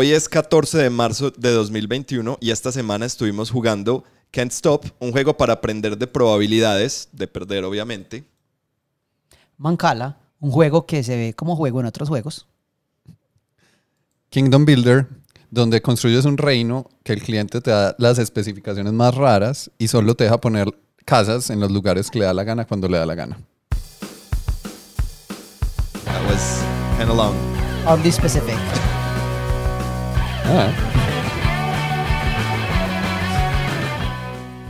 Hoy es 14 de marzo de 2021 y esta semana estuvimos jugando Can't Stop, un juego para aprender de probabilidades, de perder obviamente. Mancala, un juego que se ve como juego en otros juegos. Kingdom Builder, donde construyes un reino que el cliente te da las especificaciones más raras y solo te deja poner casas en los lugares que le da la gana cuando le da la gana. That was kind of long. Oddly specific.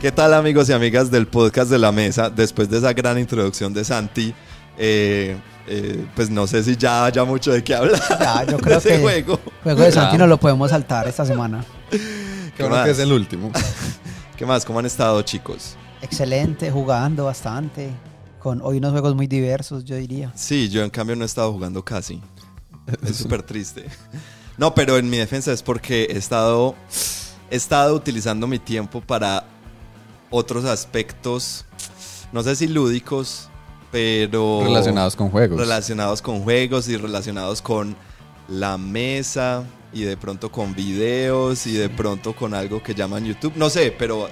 ¿Qué tal amigos y amigas del podcast de la mesa? Después de esa gran introducción de Santi, eh, eh, pues no sé si ya haya mucho de qué hablar Ya, yo creo de ese que- juego. Juego de Santi Ya. no lo podemos saltar esta semana. qué bueno más? que es el último. ¿Qué más? ¿Cómo han estado chicos? Excelente, jugando bastante. Con hoy unos juegos muy diversos, yo diría. Sí, yo en cambio no he estado jugando casi. Es súper triste. No, pero en mi defensa es porque he estado, he estado utilizando mi tiempo para otros aspectos, no sé si lúdicos, pero... Relacionados con juegos. relacionados con juegos y relacionados con la mesa y de pronto con videos y de pronto con algo que llaman YouTube. No sé, pero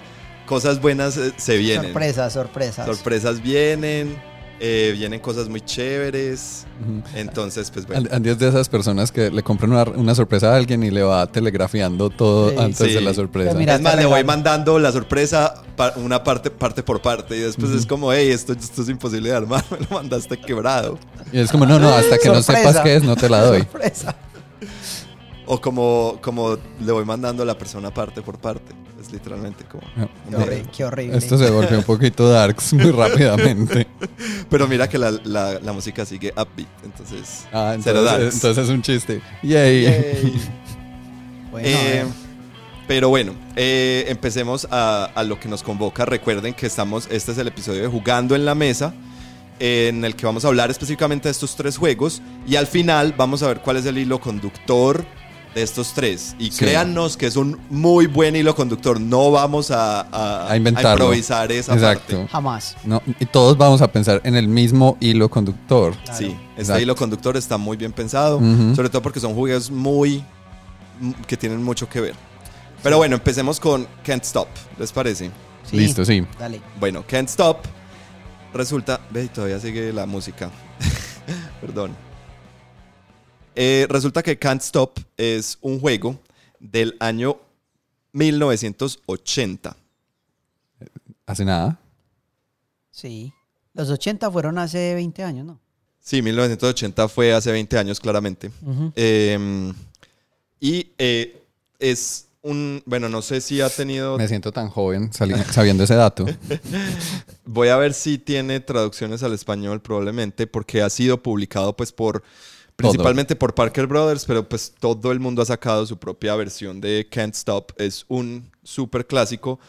cosas buenas eh, se vienen. Sorpresas, sorpresas. Sorpresas vienen, eh, vienen cosas muy chéveres. Entonces, pues bueno. An- Andy es de esas personas que le compran una, una sorpresa a alguien y le va telegrafiando todo Sí. antes Sí. de la sorpresa. Mira, es más, le voy mandando la sorpresa una parte, parte por parte y después es como, hey, esto, esto es imposible de armar, me lo mandaste quebrado. Y es como, no, no, hasta que no Sorpresa. sepas qué es, no te la doy. Sorpresa. O como, como le voy mandando a la persona parte por parte. Es literalmente como... Qué, horri- qué horrible. Esto se volvió un poquito darks muy rápidamente. Pero mira que la, la- la música sigue upbeat, entonces... Ah, entonces, darks. entonces es un chiste. Yay. Yay. Bueno, a Eh, pero bueno, eh, empecemos a, a lo que nos convoca. Recuerden que estamos, este es el episodio de Jugando en la Mesa, en el que vamos a hablar específicamente de estos tres juegos y al final vamos a ver cuál es el hilo conductor de estos tres. Y Sí. créannos que es un muy buen hilo conductor, no vamos a, a- A inventarlo. improvisar esa Exacto. parte. Jamás. No, y todos vamos a pensar en el mismo hilo conductor. Claro. Sí, este Exacto. hilo conductor está muy bien pensado, sobre todo porque son juegos muy que tienen mucho que ver. Pero bueno, empecemos con Can't Stop, ¿les parece? Sí. Listo, sí. Dale. Bueno, Can't Stop resulta, ve, todavía sigue la música. Perdón. Eh, resulta que Can't Stop es un juego del año 1980. Hace nada. Sí. Los 80 fueron hace 20 años, ¿no? Sí, 1980 fue hace 20 años claramente. Eh, y eh, es un, bueno, no sé si ha tenido, Me siento tan joven sabiendo ese dato. voy a ver si tiene traducciones al español probablemente, porque ha sido publicado pues por, principalmente por Parker Brothers, pero pues todo el mundo ha sacado su propia versión de Can't Stop. Es un súper clásico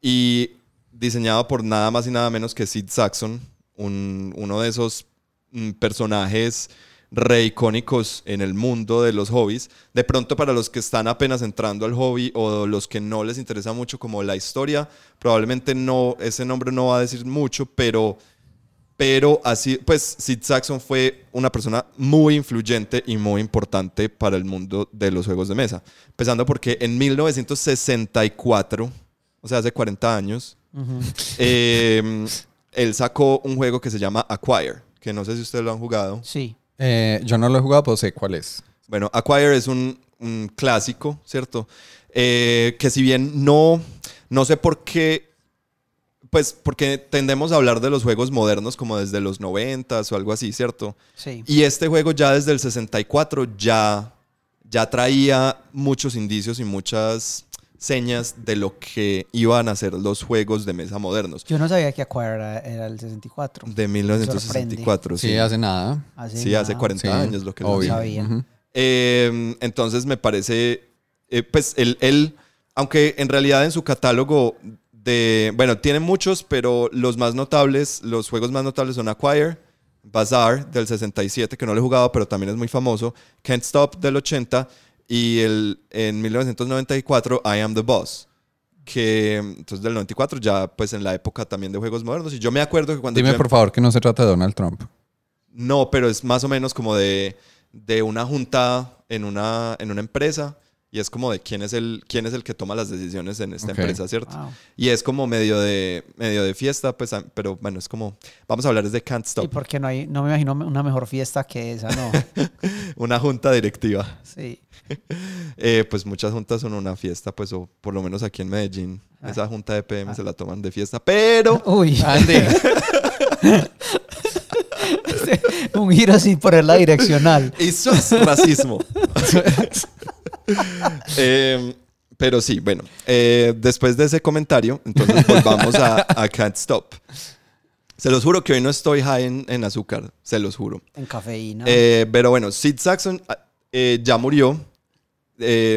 y diseñado por nada más y nada menos que Sid Saxon, un- uno de esos mm, personajes re icónicos en el mundo de los hobbies. De pronto para los que están apenas entrando al hobby o los que no les interesa mucho como la historia, probablemente no, ese nombre no va a decir mucho, pero, pero así, pues Sid Saxon fue una persona muy influyente y muy importante para el mundo de los juegos de mesa. Empezando porque en 1964, o sea, hace 40 años, eh, él sacó un juego que se llama Acquire, que no sé si ustedes lo han jugado. Sí. Eh, yo no lo he jugado, pero sé cuál es. Bueno, Acquire es un, un clásico, ¿cierto? Eh, que si bien no, no sé por qué, pues porque tendemos a hablar de los juegos modernos como desde los 90 o algo así, ¿cierto? Sí. Y este juego ya desde el 64 ya, ya traía muchos indicios y muchas señas de lo que iban a ser los juegos de mesa modernos. Yo no sabía que Acquire era, era el 64. De 1964, Sí, sí. hace nada. Hace Sí, hace nada. 40 Sí, años lo que obvio. sabía. Eh, entonces me parece, eh, pues él, él, aunque en realidad en su catálogo de, bueno, tiene muchos, pero los más notables, los juegos más notables son Acquire, Bazaar del 67, que no lo he jugado, pero también es muy famoso, Can't Stop del 80 y el, en 1994 I Am the Boss. Que entonces del 94 ya pues en la época también de juegos modernos. Y yo me acuerdo que cuando... Dime yo- por favor que no se trata de Donald Trump. no, pero es más o menos como de, de una junta en una, en una empresa y es como de quién es el, quién es el que toma las decisiones en esta empresa, ¿cierto? Wow. Y es como medio de, medio de fiesta, pues, pero bueno, es como, vamos a hablar de Can't ¿Y Stop, por qué no hay, no me imagino una mejor fiesta que esa, no? una junta directiva. Sí. Eh, pues muchas juntas son una fiesta, pues, o por lo menos aquí en Medellín, Ah. esa junta de PM se la toman de fiesta, pero... Uy, Andy. un giro sin poner la direccional. Eso es racismo. Eh, pero sí, bueno, eh, después de ese comentario, entonces volvamos a, a Can't Stop. Se los juro que hoy no estoy high en, en azúcar, se los juro. En cafeína. Eh, pero bueno, Sid Saxon ah, eh, ya murió.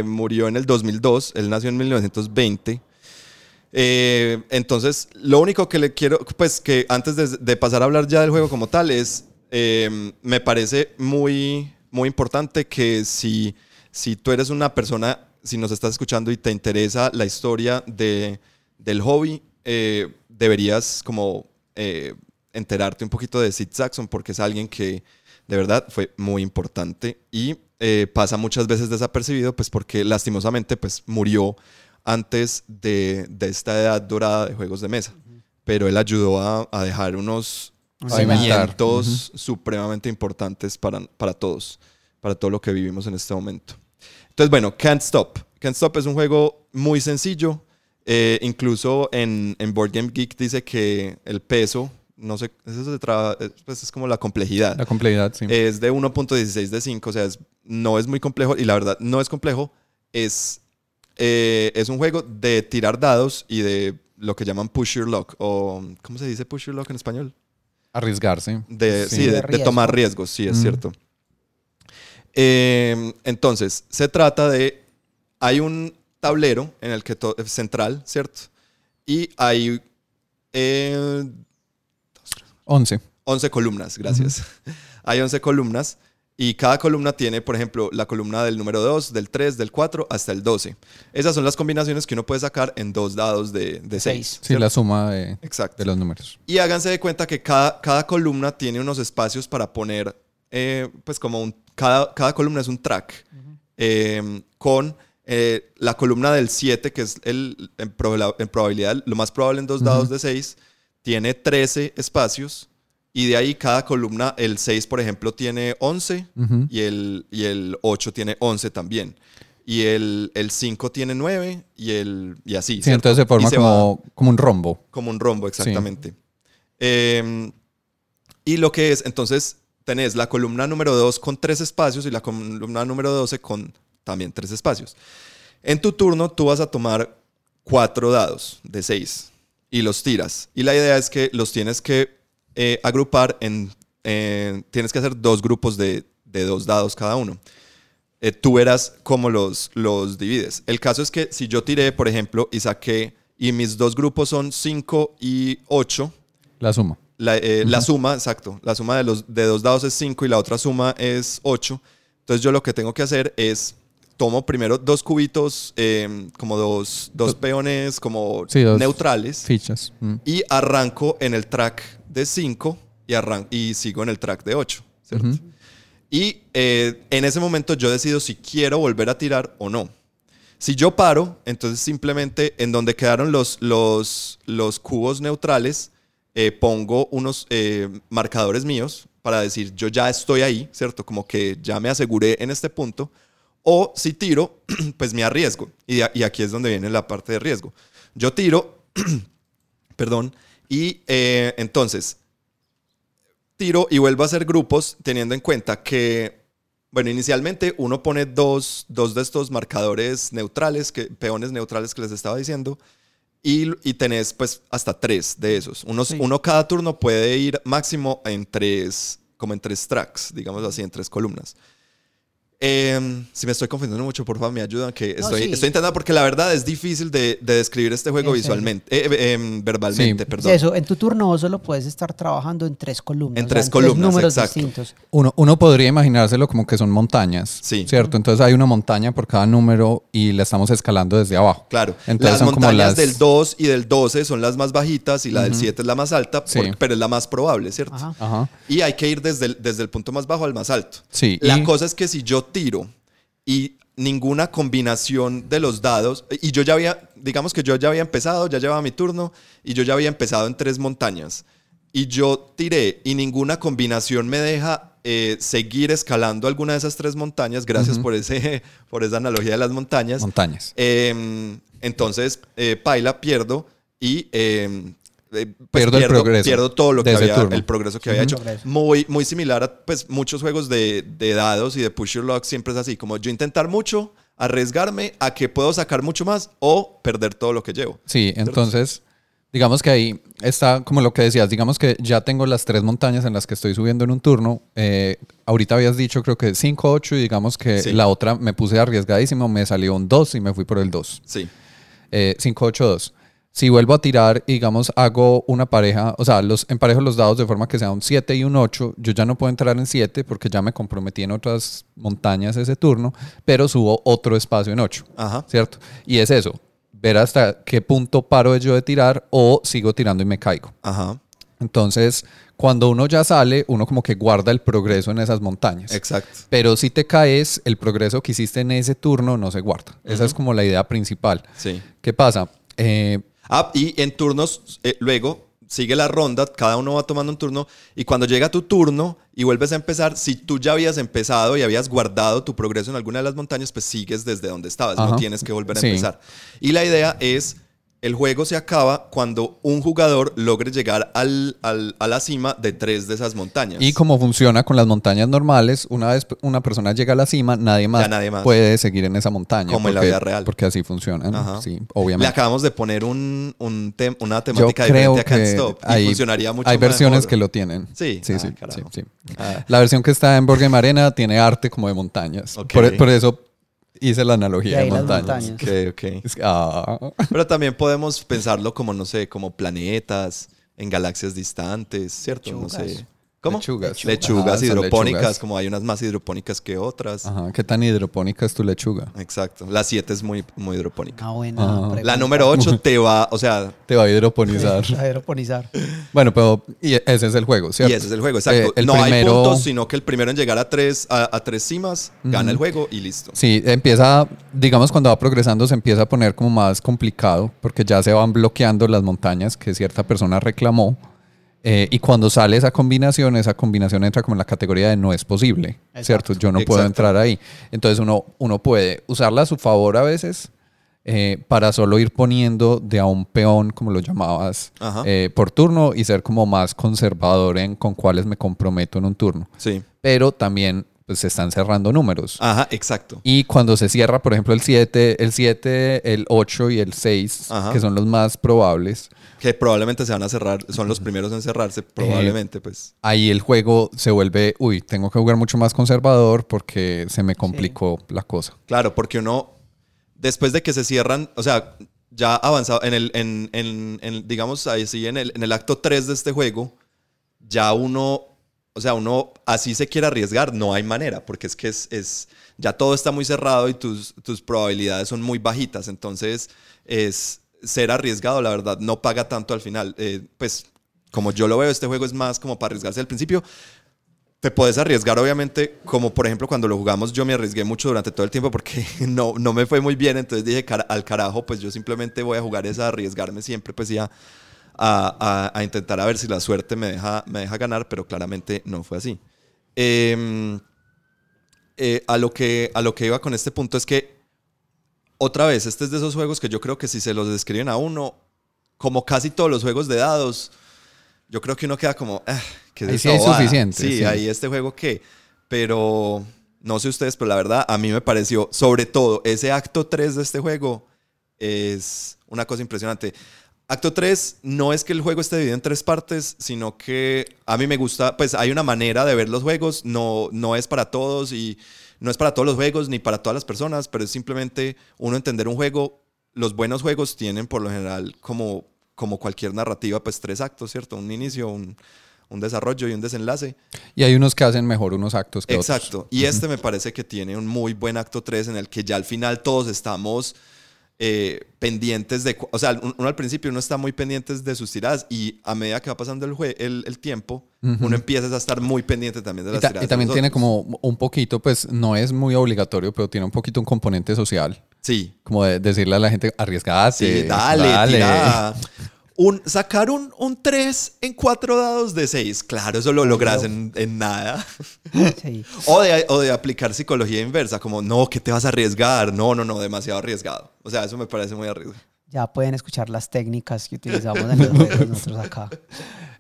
Murió en el 2002. Él nació en 1920. Eh, entonces, lo único que le quiero, pues que antes de, pasar a hablar ya del juego como tal, es, eh, me parece muy, muy importante que si, si tú eres una persona, si nos estás escuchando y te interesa la historia de, del hobby, eh, deberías como enterarte un poquito de Sid Saxon porque es alguien que de verdad fue muy importante y pasa muchas veces desapercibido pues porque lastimosamente pues murió antes de, de esta edad dorada de juegos de mesa. Pero él ayudó a, a dejar unos cimientos supremamente importantes para, para todos, para todo lo que vivimos en este momento. Entonces, bueno, Can't Stop. Can't Stop es un juego muy sencillo. Eh, incluso en, en Board Game Geek dice que el peso, no sé, eso se traba- es, pues es como la complejidad. La complejidad, sí. Es de 1.16 de 5, o sea, es- no es muy complejo y la verdad no es complejo. Es, eh, es un juego de tirar dados y de lo que llaman push your luck o ¿cómo se dice push your luck en español? Arriesgarse. De, sí, Sí. de, De de riesgo. tomar riesgos, sí, es Mm. cierto. Eh, entonces, se trata de, hay un tablero en el que to- central, ¿cierto? Y hay eh, 11. 11 columnas, gracias. Hay 11 columnas y cada columna tiene, por ejemplo, la columna del número 2, del 3, del 4 hasta el 12. Esas son las combinaciones que uno puede sacar en dos dados de 6. Seis. Sí, la suma de, Exacto. de los números. Y háganse de cuenta que cada, cada columna tiene unos espacios para poner, eh, pues como un, cada, cada columna es un track eh, con eh, la columna del 7, que es el, en, proba- en probabilidad, lo más probable en dos dados de 6, tiene 13 espacios. Y de ahí cada columna, el 6, por ejemplo, tiene 11 Ujú. y, el, y el 8 tiene 11 también. Y el, el 5 tiene 9 y, el, y así. Sí, ¿cierto? entonces se forma va- como, como un rombo. como un rombo, exactamente. Eh, y lo que es, entonces, tenés la columna número 2 con tres espacios y la columna número 12 con también tres espacios. En tu turno, tú vas a tomar cuatro dados de 6 y los tiras. Y la idea es que los tienes que eh, agrupar en... en- tienes que hacer dos grupos de, de dos dados cada uno. Eh, tú verás cómo los, los divides. El caso es que si yo tiré, por ejemplo, y saqué, y mis dos grupos son 5 y 8, La suma. la, eh, la suma, exacto, la suma de, los, de dos dados es 5 y la otra suma es 8. Entonces yo lo que tengo que hacer es, tomo primero dos cubitos, eh, como dos, dos peones como Sí, dos neutrales, Fichas. Mm. y arranco en el track de 5 y, y sigo en el track de 8, ¿cierto? Ujú. Y eh, en ese momento yo decido si quiero volver a tirar o no. Si yo paro, entonces simplemente en donde quedaron los, los, los cubos neutrales, eh, pongo unos eh, marcadores míos para decir yo ya estoy ahí, ¿cierto? Como que ya me aseguré en este punto. O si tiro, pues me arriesgo. Y, aquí es donde viene la parte de riesgo. Yo tiro, perdón, y eh, entonces tiro y vuelvo a hacer grupos teniendo en cuenta que, bueno, inicialmente uno pone dos, dos de estos marcadores neutrales, que, peones neutrales que les estaba diciendo, y, y tenés pues hasta tres de esos. Uno, Sí. uno cada turno puede ir máximo en tres, como en tres tracks, digamos así, en tres columnas. Eh, si me estoy confundiendo mucho, por favor, me ayudan, que No, estoy, sí. estoy intentando porque la verdad es difícil de, de describir este juego En visualmente, eh, eh, em, verbalmente, Sí. perdón. Eso, en tu turno vos solo puedes estar trabajando en tres columnas. En o sea, tres columnas, números exacto. distintos. Uno, uno podría imaginárselo como que son montañas. Sí. ¿Cierto? Entonces hay una montaña por cada número y la estamos escalando desde abajo. Claro, Entonces las son como montañas las- del 2 y del 12 son las más bajitas y la del 7 es la más alta, Sí. por- pero es la más probable, ¿cierto? Ajá. Ajá. Y hay que ir desde el, desde el punto más bajo al más alto. Sí, La y- cosa es que si yo tiro y ninguna combinación de los dados. Y yo ya había, digamos que yo ya había empezado, ya llevaba mi turno y yo ya había empezado en tres montañas. Y yo tiré y ninguna combinación me deja eh, seguir escalando alguna de esas tres montañas. Gracias por, ese, por esa analogía de las montañas. Montañas. Em, entonces, eh, Paila pierdo y em, eh, pues Pierdo el progreso pierdo todo lo que había, turno. el progreso que había hecho. Muy, muy similar a pues, muchos juegos de, de dados y de push your luck, siempre es así, como yo intentar mucho, arriesgarme a que puedo sacar mucho más o perder todo lo que llevo. Sí, entonces, digamos que ahí está como lo que decías, digamos que ya tengo las tres montañas en las que estoy subiendo en un turno. Eh, ahorita habías dicho creo que 5, 8 y digamos que Sí. la otra me puse arriesgadísimo, me salió un 2 y me fui por el 2. Sí, Eh, 5, 8, 2. Si vuelvo a tirar, y digamos, hago una pareja, o sea, los, emparejo los dados de forma que sea un 7 y un 8, yo ya no puedo entrar en 7 porque ya me comprometí en otras montañas ese turno, pero subo otro espacio en 8, ajá. ¿cierto? Y es eso, ver hasta qué punto paro yo de tirar o sigo tirando y me caigo. Ajá, Entonces, cuando uno ya sale, uno como que guarda el progreso en esas montañas. exacto. Pero si te caes, el progreso que hiciste en ese turno no se guarda. Esa es como la idea principal. Sí. ¿Qué pasa? Eh, Ah, y en turnos, eh, luego sigue la ronda, cada uno va tomando un turno y cuando llega tu turno y vuelves a empezar, si tú ya habías empezado y habías guardado tu progreso en alguna de las montañas, pues sigues desde donde estabas, no tienes que volver a Sí. empezar. Y la idea es, el juego se acaba cuando un jugador logre llegar al, al- a la cima de tres de esas montañas. Y como funciona con las montañas normales, una vez una persona llega a la cima, nadie más, nadie más. puede seguir en esa montaña. Como en la vida real. Porque así funciona. Sí, Le obviamente. acabamos de poner un, un tem- una Yo temática creo diferente a Can't Stop y hay, funcionaría mucho hay versiones mejor. que lo tienen. Sí. sí, Ah, sí, carajo. sí, sí. Ah. La versión que está en Game Arena tiene arte como de montañas. Ok. Por, por eso hice la analogía De montañas. montañas. Es que, ah. Pero también podemos pensarlo como, no sé, como planetas, en galaxias distantes, ¿cierto? No sé. ¿Cómo? Lechugas. Lechugas Ah, hidropónicas, lechugas. como hay unas más hidropónicas que otras. Ajá, ¿Qué tan hidropónica es tu lechuga? Exacto. La 7 es muy, muy hidropónica. Ah, buena Ah. La número 8 te va, o sea, Te va a hidroponizar. A aeroponizar. bueno, pero y ese es el juego, ¿cierto? y ese es el juego, exacto. Eh, el no hay puntos, sino que el primero en llegar a tres, a, a tres cimas gana el juego y listo. Sí, empieza, digamos, cuando va progresando se empieza a poner como más complicado porque ya se van bloqueando las montañas que cierta persona reclamó. Eh, y cuando sale esa combinación, esa combinación entra como en la categoría de no es posible, ¿cierto? Yo no puedo entrar ahí. Entonces uno, uno puede usarla a su favor a veces eh, para solo ir poniendo de a un peón, como lo llamabas, eh, por turno y ser como más conservador en con cuáles me comprometo en un turno. Sí. Pero también pues, se están cerrando números. Ajá, exacto. Y cuando se cierra, por ejemplo, el 7, el 7, el 8 y el 6, Ajá. que son los más probables, Que probablemente se van a cerrar, son los primeros en cerrarse, probablemente, pues. ahí el juego se vuelve, uy, tengo que jugar mucho más conservador porque se me complicó la cosa. Claro, porque uno, después de que se cierran, o sea, ya avanzado, en el, en, en- en, digamos, ahí sí, en el, en el acto 3 de este juego, ya uno, o sea, uno así se quiere arriesgar, no hay manera, porque es que es, es ya todo está muy cerrado y tus, tus probabilidades son muy bajitas, entonces es ser arriesgado, la verdad, no paga tanto al final. Eh, pues, como yo lo veo, este juego es más como para arriesgarse al principio, te puedes arriesgar, obviamente, como por ejemplo cuando lo jugamos, yo me arriesgué mucho durante todo el tiempo porque no, no me fue muy bien, entonces dije, "Cara- al carajo, pues yo simplemente voy a jugar es a arriesgarme siempre, pues ya a, a- a intentar a ver si la suerte me deja, me deja ganar, pero claramente no fue así. Em, eh, a, lo que, a lo que iba con este punto es que, otra vez, este es de esos juegos que yo creo que si se los describen a uno, como casi todos los juegos de dados, yo creo que uno queda como, ah, ¿qué es sí es bobada?". suficiente, Sí, sí. ahí este juego qué. Pero no sé ustedes, pero la verdad a mí me pareció, sobre todo, ese acto 3 de este juego es una cosa impresionante. Acto 3 no es que el juego esté dividido en tres partes, sino que a mí me gusta, pues hay una manera de ver los juegos, no, no es para todos y no es para todos los juegos ni para todas las personas, pero es simplemente uno entender un juego. Los buenos juegos tienen por lo general como, como cualquier narrativa, pues tres actos, ¿cierto? Un inicio, un, un desarrollo y un desenlace. Y hay unos que hacen mejor unos actos que otros. Exacto. Y este me parece que tiene un muy buen acto 3 en el que ya al final todos estamos eh, pendientes de... O sea, uno al principio uno está muy pendientes de sus tiradas y a medida que va pasando el, el, el, tiempo, uno empieza a estar muy pendiente también de las tiradas. Y también tiene como un poquito, pues no es muy obligatorio, pero tiene un poquito un componente social. Sí. Como de decirle a la gente, arriesgate. Sí, dale, dale. Un, sacar un, un 3 en 4 dados de 6, claro, eso lo logras en, en, nada. Sí. o, de, o, de, aplicar psicología inversa, como, no, que te vas a arriesgar? No, no, no, demasiado arriesgado. O sea, eso me parece muy arriesgado. Ya pueden escuchar las técnicas que utilizamos en los juegos nosotros acá.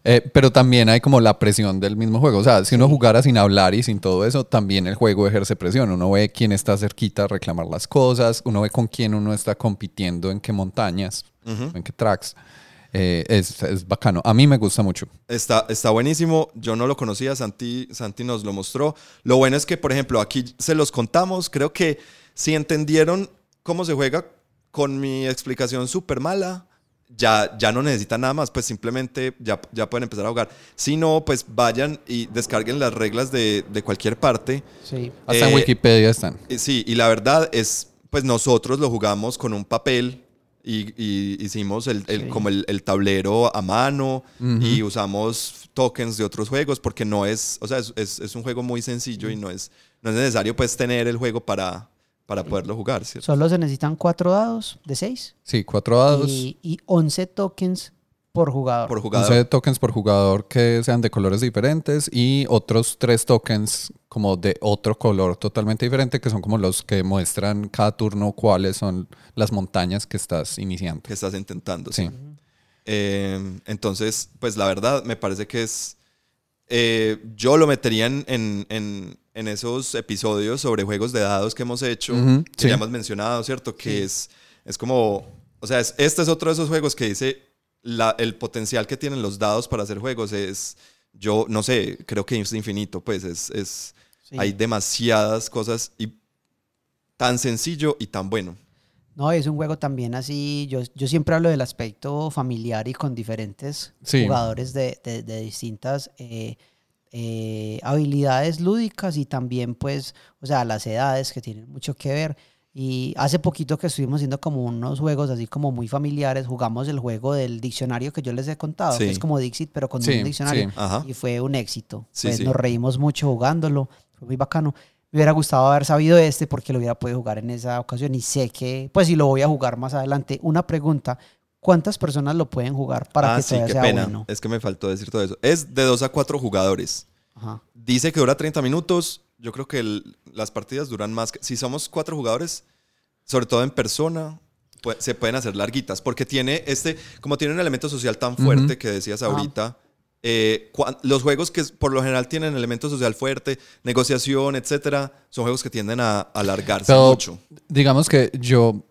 Eh, pero también hay como la presión del mismo juego. O sea, si uno jugara sin hablar y sin todo eso, también el juego ejerce presión. Uno ve quién está cerquita a reclamar las cosas, uno ve con quién uno está compitiendo, en qué montañas, en qué tracks. Eh, es, es, bacano. A mí me gusta mucho. Está, está buenísimo. Yo no lo conocía, Santi, Santi nos lo mostró. Lo bueno es que, por ejemplo, aquí se los contamos. Creo que si entendieron cómo se juega con mi explicación súper mala, ya, ya no necesitan nada más, pues simplemente ya, ya pueden empezar a jugar. Si no, pues vayan y descarguen las reglas de, de cualquier parte. Sí. Hasta en eh, Wikipedia están. Sí, y la verdad es, pues nosotros lo jugamos con un papel y, hicimos el, como el, tablero a mano y usamos tokens de otros juegos porque no es, o sea, es, es, un juego muy sencillo y no es, no es necesario pues tener el juego para, para poderlo jugar. ¿cierto? Solo se necesitan cuatro dados de seis. Sí, cuatro dados. Y, y 11 tokens por jugador. Por jugador. 11 tokens por jugador que sean de colores diferentes y otros tres tokens como de otro color totalmente diferente que son como los que muestran cada turno cuáles son las montañas que estás iniciando. Que estás intentando. Sí. Eh, entonces, pues la verdad me parece que es... Eh, yo lo metería en, en, en, esos episodios sobre juegos de dados que hemos hecho, que ya hemos mencionado, ¿cierto? Que es, es como... O sea, este es otro de esos juegos que dice el potencial que tienen los dados para hacer juegos es, yo no sé, creo que es infinito, pues es, es hay demasiadas cosas y tan sencillo y tan bueno. No, es un juego también así, yo, yo siempre hablo del aspecto familiar y con diferentes jugadores de, de, distintas eh, eh, habilidades lúdicas y también pues, o sea, las edades que tienen mucho que ver. Y hace poquito que estuvimos haciendo como unos juegos así como muy familiares, jugamos el juego del diccionario que yo les he contado, que es como Dixit, pero con un diccionario. Y fue un éxito. Pues nos reímos mucho jugándolo, fue muy bacano. Me hubiera gustado haber sabido este porque lo hubiera podido jugar en esa ocasión y sé que, pues si lo voy a jugar más adelante. Una pregunta, ¿cuántas personas lo pueden jugar para ah, que sí, qué pena. Es que me faltó decir todo eso. Es de 2 a 4 jugadores. Dice que dura 30 minutos yo creo que las partidas duran más. si somos cuatro jugadores, sobre todo en persona, se pueden hacer larguitas. Porque tiene este, como tiene un elemento social tan fuerte que decías ahorita, eh, los juegos que por lo general tienen elemento social fuerte, negociación, etcétera, son juegos que tienden a alargarse mucho. Digamos que yo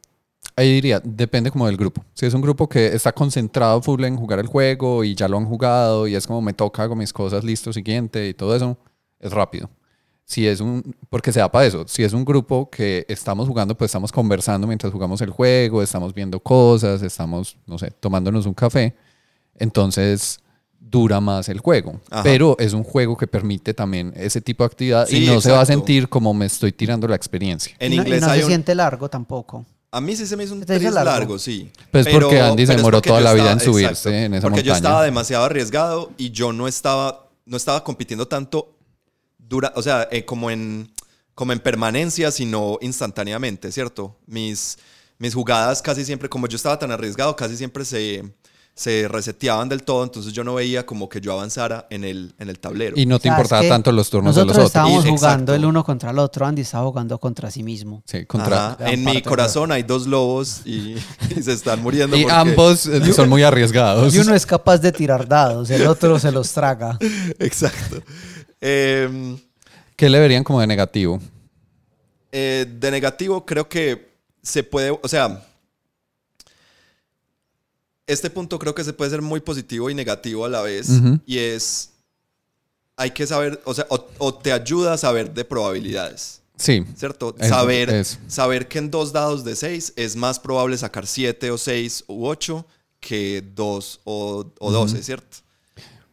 ahí diría, depende como del grupo. Si es un grupo que está concentrado full en jugar el juego y ya lo han jugado y es como me toca, hago mis cosas, listo, siguiente y todo eso, es rápido si es un, porque se da para eso, si es un grupo que estamos jugando, pues estamos conversando mientras jugamos el juego, estamos viendo cosas, estamos, no sé, tomándonos un café, entonces dura más el juego. Pero es un juego que permite también ese tipo de actividad y no se va a sentir como me estoy tirando la experiencia. En inglés no, se siente largo tampoco. A mí sí se me hizo un tris largo? sí. Pues porque Andy se demoró toda la vida en subirse en esa porque yo estaba demasiado arriesgado y yo no estaba, no estaba compitiendo tanto dura, o sea, eh, como, en, como en permanencia, sino instantáneamente, ¿cierto? Mis, mis jugadas casi siempre, como yo estaba tan arriesgado, casi siempre se, se reseteaban del todo, entonces yo no veía como que yo avanzara en el, en el tablero. Y no te importaba tanto los turnos de los otros. Nosotros estábamos jugando el uno contra el otro, Andy estaba jugando contra sí mismo. Sí, contra... En mi corazón hay dos lobos y, se están muriendo. y ambos eh, son muy arriesgados. Y uno es capaz de tirar dados, el otro se los traga. Exacto. Em, ¿Qué le verían como de negativo? Eh, de negativo creo que se puede, o sea, este punto creo que se puede ser muy positivo y negativo a la vez. Y es, hay que saber, o sea, o, te ayuda a saber de probabilidades. Sí. ¿Cierto? saber, saber que en dos dados de seis es más probable sacar siete o seis u ocho que dos o, doce, ¿cierto?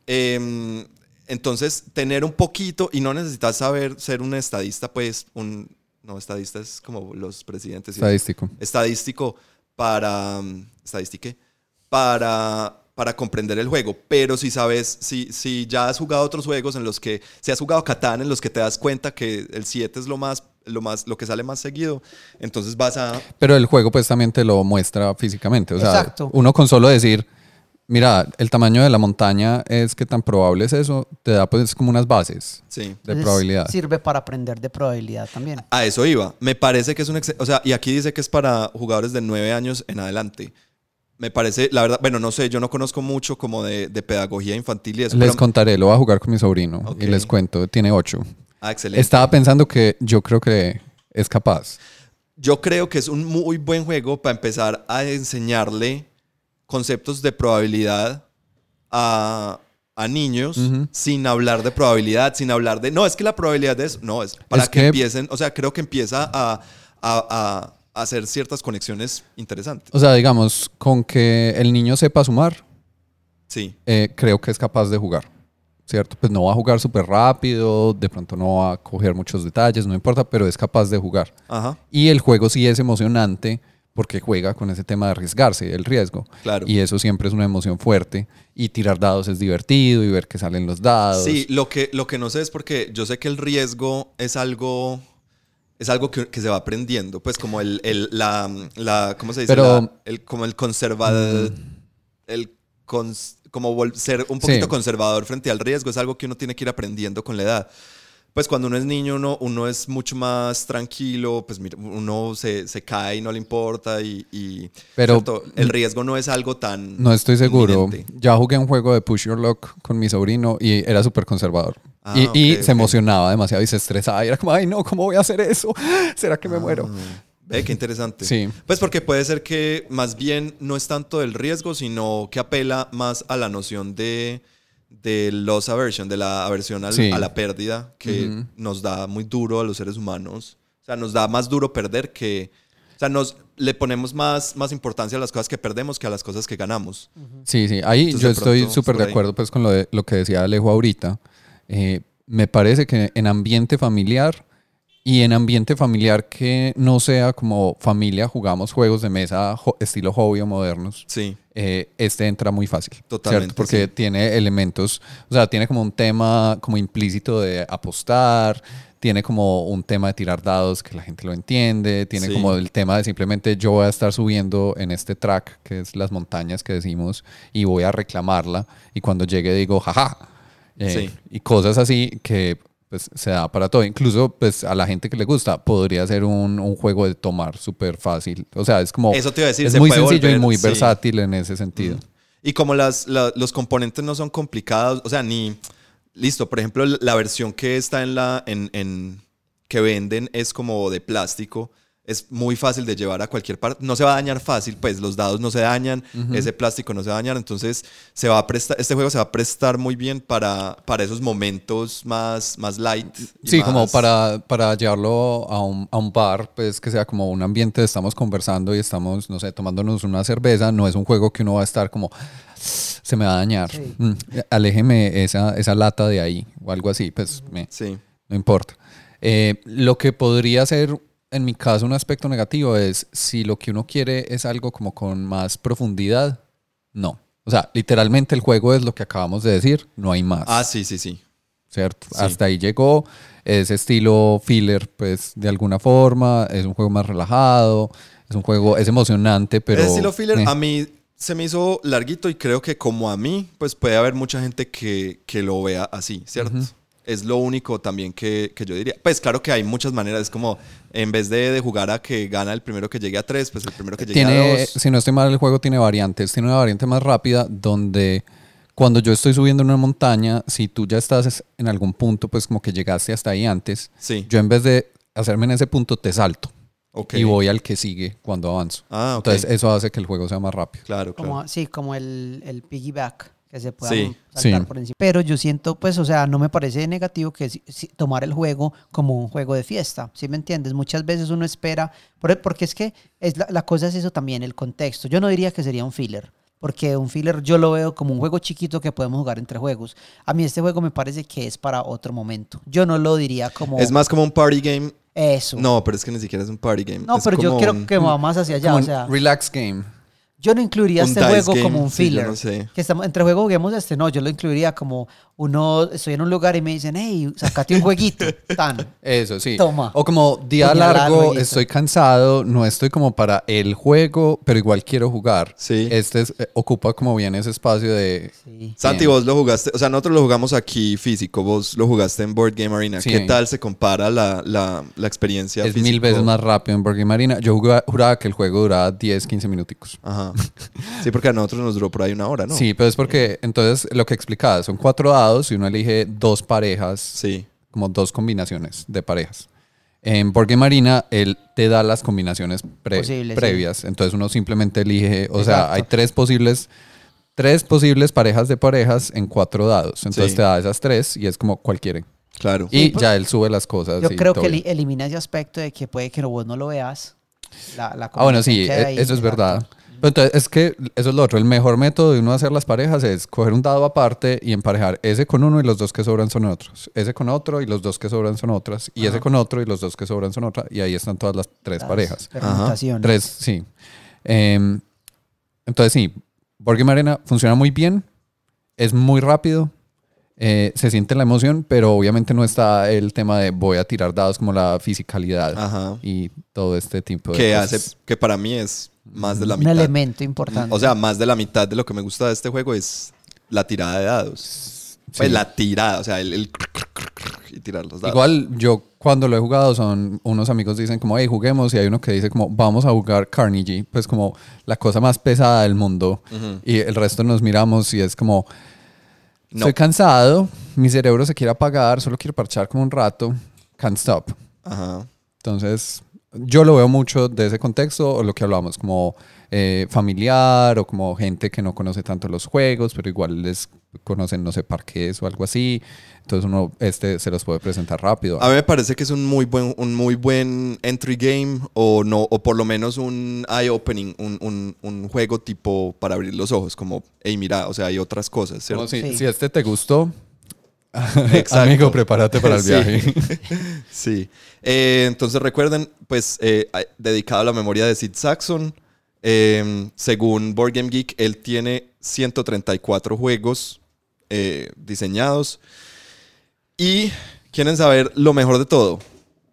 Eh, entonces, tener un poquito, y no necesitas saber ser un estadista, pues, un, no, estadista es como los presidentes. Estadístico. Estadístico para, mm, estadística, para, para comprender el juego. Pero si sabes, si, si ya has jugado otros juegos en los que, si has jugado Catán, en los que te das cuenta que el 7 es lo más, lo más, lo que sale más seguido, entonces vas a... Pero el juego pues también te lo muestra físicamente. O sea, uno con solo decir Mira, el tamaño de la montaña es que tan probable es eso, te da pues como unas bases de probabilidad. Sirve para aprender de probabilidad también. A eso iba. Me parece que es un... O sea, y aquí dice que es para jugadores de nueve años en adelante. Me parece, la verdad, bueno, no sé, yo no conozco mucho como de, pedagogía infantil y eso. Les contaré, lo voy a jugar con mi sobrino y les cuento, tiene ocho. Ah, excelente. Estaba pensando que yo creo que es capaz. Yo creo que es un muy buen juego para empezar a enseñarle conceptos de probabilidad a, niños sin hablar de probabilidad, sin hablar de, no, es que la probabilidad es, no, es para que, empiecen, o sea, creo que empieza a, hacer ciertas conexiones interesantes. O sea, digamos, con que el niño sepa sumar, sí. Eh, creo que es capaz de jugar. ¿Cierto? Pues no va a jugar súper rápido, de pronto no va a coger muchos detalles, no importa, pero es capaz de jugar. Y el juego sí es emocionante porque juega con ese tema de arriesgarse, el riesgo. Claro. Y eso siempre es una emoción fuerte. Y tirar dados es divertido y ver que salen los dados. Sí, lo que, lo que no sé es porque yo sé que el riesgo es algo es algo que, se va aprendiendo, pues como el, el la, la, ¿cómo se dice? Pero, el, como el conservador, mm. el como ser un poquito conservador frente al riesgo es algo que uno tiene que ir aprendiendo con la edad pues cuando uno es niño, uno, uno es mucho más tranquilo, pues uno se, se cae y no le importa y, Pero el riesgo no es algo tan... No estoy seguro. Ya jugué un juego de Push Your Luck con mi sobrino y era súper conservador. Ah, y, se emocionaba demasiado y se estresaba y era como, ay no, ¿cómo voy a hacer eso? ¿Será que me ah, muero? Ve, qué interesante. Sí. Pues porque puede ser que más bien no es tanto del riesgo, sino que apela más a la noción de de loss aversion, de la aversión a la pérdida, que nos da muy duro a los seres humanos. O sea, nos da más duro perder que... O sea, nos, le ponemos más, más importancia a las cosas que perdemos que a las cosas que ganamos. Sí, sí. Ahí yo estoy súper de acuerdo pues, con lo, de, lo que decía Alejo ahorita. Eh, me parece que en ambiente familiar y en ambiente familiar que no sea como familia, jugamos juegos de mesa estilo hobby o modernos. Sí. Eh, este entra muy fácil. Totalmente. Porque tiene elementos, o sea, tiene como un tema como implícito de apostar, tiene como un tema de tirar dados que la gente lo entiende, tiene como el tema de simplemente yo voy a estar subiendo en este track, que es las montañas que decimos, y voy a reclamarla, y cuando llegue digo, jaja. Eh, y cosas así que pues se da para todo. Incluso pues a la gente que le gusta podría ser un, un juego de tomar súper fácil. O sea, es como... Eso te iba a decir. Es muy sencillo y muy versátil en ese sentido. Y como las, los componentes no son complicados, o sea, ni... Listo, por ejemplo, la versión que está en la... En, en, que venden es como de plástico es muy fácil de llevar a cualquier parte. No se va a dañar fácil, pues los dados no se dañan, ese plástico no se va a dañar, entonces se va a prestar, este juego se va a prestar muy bien para, para esos momentos más, más light. Sí, como para, para llevarlo a un, a un, bar, pues que sea como un ambiente, estamos conversando y estamos, no sé, tomándonos una cerveza, no es un juego que uno va a estar como, se me va a dañar, mm, aléjeme esa, esa lata de ahí o algo así, pues me, sí. no importa. Eh, lo que podría ser en mi caso, un aspecto negativo es si lo que uno quiere es algo como con más profundidad, no. O sea, literalmente el juego es lo que acabamos de decir, no hay más. Ah, sí, sí, sí. ¿Cierto? Hasta ahí llegó. Es estilo filler, pues, de alguna forma. Es un juego más relajado. Es un juego, es emocionante, pero... El estilo filler a mí se me hizo larguito y creo que como a mí, pues puede haber mucha gente que, que lo vea así, ¿cierto? Es lo único también que, yo diría. Pues claro que hay muchas maneras, es como en vez de, jugar a que gana el primero que llegue a tres, pues el primero que llegue a dos. Si no estoy mal, el juego tiene variantes. Tiene una variante más rápida donde cuando yo estoy subiendo una montaña, si tú ya estás en algún punto, pues como que llegaste hasta ahí antes, sí. yo en vez de hacerme en ese punto, te salto. Y voy al que sigue cuando avanzo. Ah, Entonces eso hace que el juego sea más rápido. Claro, claro. sí, como el, el piggyback que se puedan saltar por encima. Pero yo siento, pues, o sea, no me parece negativo que tomar el juego como un juego de fiesta, ¿sí me entiendes? Muchas veces uno espera, porque es que es la, cosa es eso también, el contexto. Yo no diría que sería un filler, porque un filler yo lo veo como un juego chiquito que podemos jugar entre juegos. A mí este juego me parece que es para otro momento. Yo no lo diría como... Es más como un party game Eso. No, pero es que ni siquiera es un party game. No, pero yo quiero que va más hacia allá. O sea, relax game. Yo no incluiría este juego como un filler. no sé. Que estamos, entre juego juguemos este, no, yo lo incluiría como uno, estoy en un lugar y me dicen, hey, sacate un jueguito, tan. Eso, sí. Toma. O como día, largo, estoy cansado, no estoy como para el juego, pero igual quiero jugar. Sí. Este eh, ocupa como bien ese espacio de... Sí. Santi, vos lo jugaste, o sea, nosotros lo jugamos aquí físico, vos lo jugaste en Board Game Arena. ¿Qué tal se compara la, la, la experiencia Es mil veces más rápido en Board Game Arena. Yo juraba que el juego duraba 10, 15 minuticos. Ajá. Sí, porque a nosotros nos duró por ahí una hora, ¿no? Sí, pero es porque entonces lo que explicaba, son cuatro dados y uno elige dos parejas, sí. como dos combinaciones de parejas. En Porque Marina, él te da las combinaciones previas. Entonces uno simplemente elige, o sea, hay tres posibles, tres posibles parejas de parejas en cuatro dados. Entonces te da esas tres y es como cualquiera. Claro. Y ya él sube las cosas. Yo creo que elimina ese aspecto de que puede que vos no lo veas. ah, bueno, sí, e, eso es verdad. Entonces, es que eso es lo otro. El mejor método de uno hacer las parejas es coger un dado aparte y emparejar ese con uno y los dos que sobran son otros. Ese con otro y los dos que sobran son otras. Y ese con otro y los dos que sobran son otras. Y ahí están todas las tres parejas. Tres, sí. Em, entonces, sí, Board Arena funciona muy bien. Es muy rápido. Eh, se siente la emoción, pero obviamente no está el tema de voy a tirar dados como la fisicalidad y todo este tipo de que hace que para mí es más de la mitad. Un elemento importante. O sea, más de la mitad de lo que me gusta de este juego es la tirada de dados. Pues la tirada, o sea, el, y tirar los dados. Igual yo cuando lo he jugado son unos amigos dicen como, hey, juguemos y hay uno que dice como, vamos a jugar Carnegie, pues como la cosa más pesada del mundo y el resto nos miramos y es como, estoy cansado, mi cerebro se quiere apagar, solo quiero parchar como un rato, can't stop. Ajá. Entonces, yo lo veo mucho de ese contexto, o lo que hablamos, como eh, familiar o como gente que no conoce tanto los juegos, pero igual les conocen, no sé, parques o algo así. Entonces uno este se los puede presentar rápido. A mí me parece que es un muy buen, un muy buen entry game o no, o por lo menos un eye opening, un, un, juego tipo para abrir los ojos, como, hey, mira, o sea, hay otras cosas, ¿cierto? si, si este te gustó, Amigo, prepárate para el viaje. sí. Eh, entonces recuerden, pues, eh, dedicado a la memoria de Sid Saxon. Em, según Board Game Geek, él tiene 134 juegos eh, diseñados. Y quieren saber lo mejor de todo.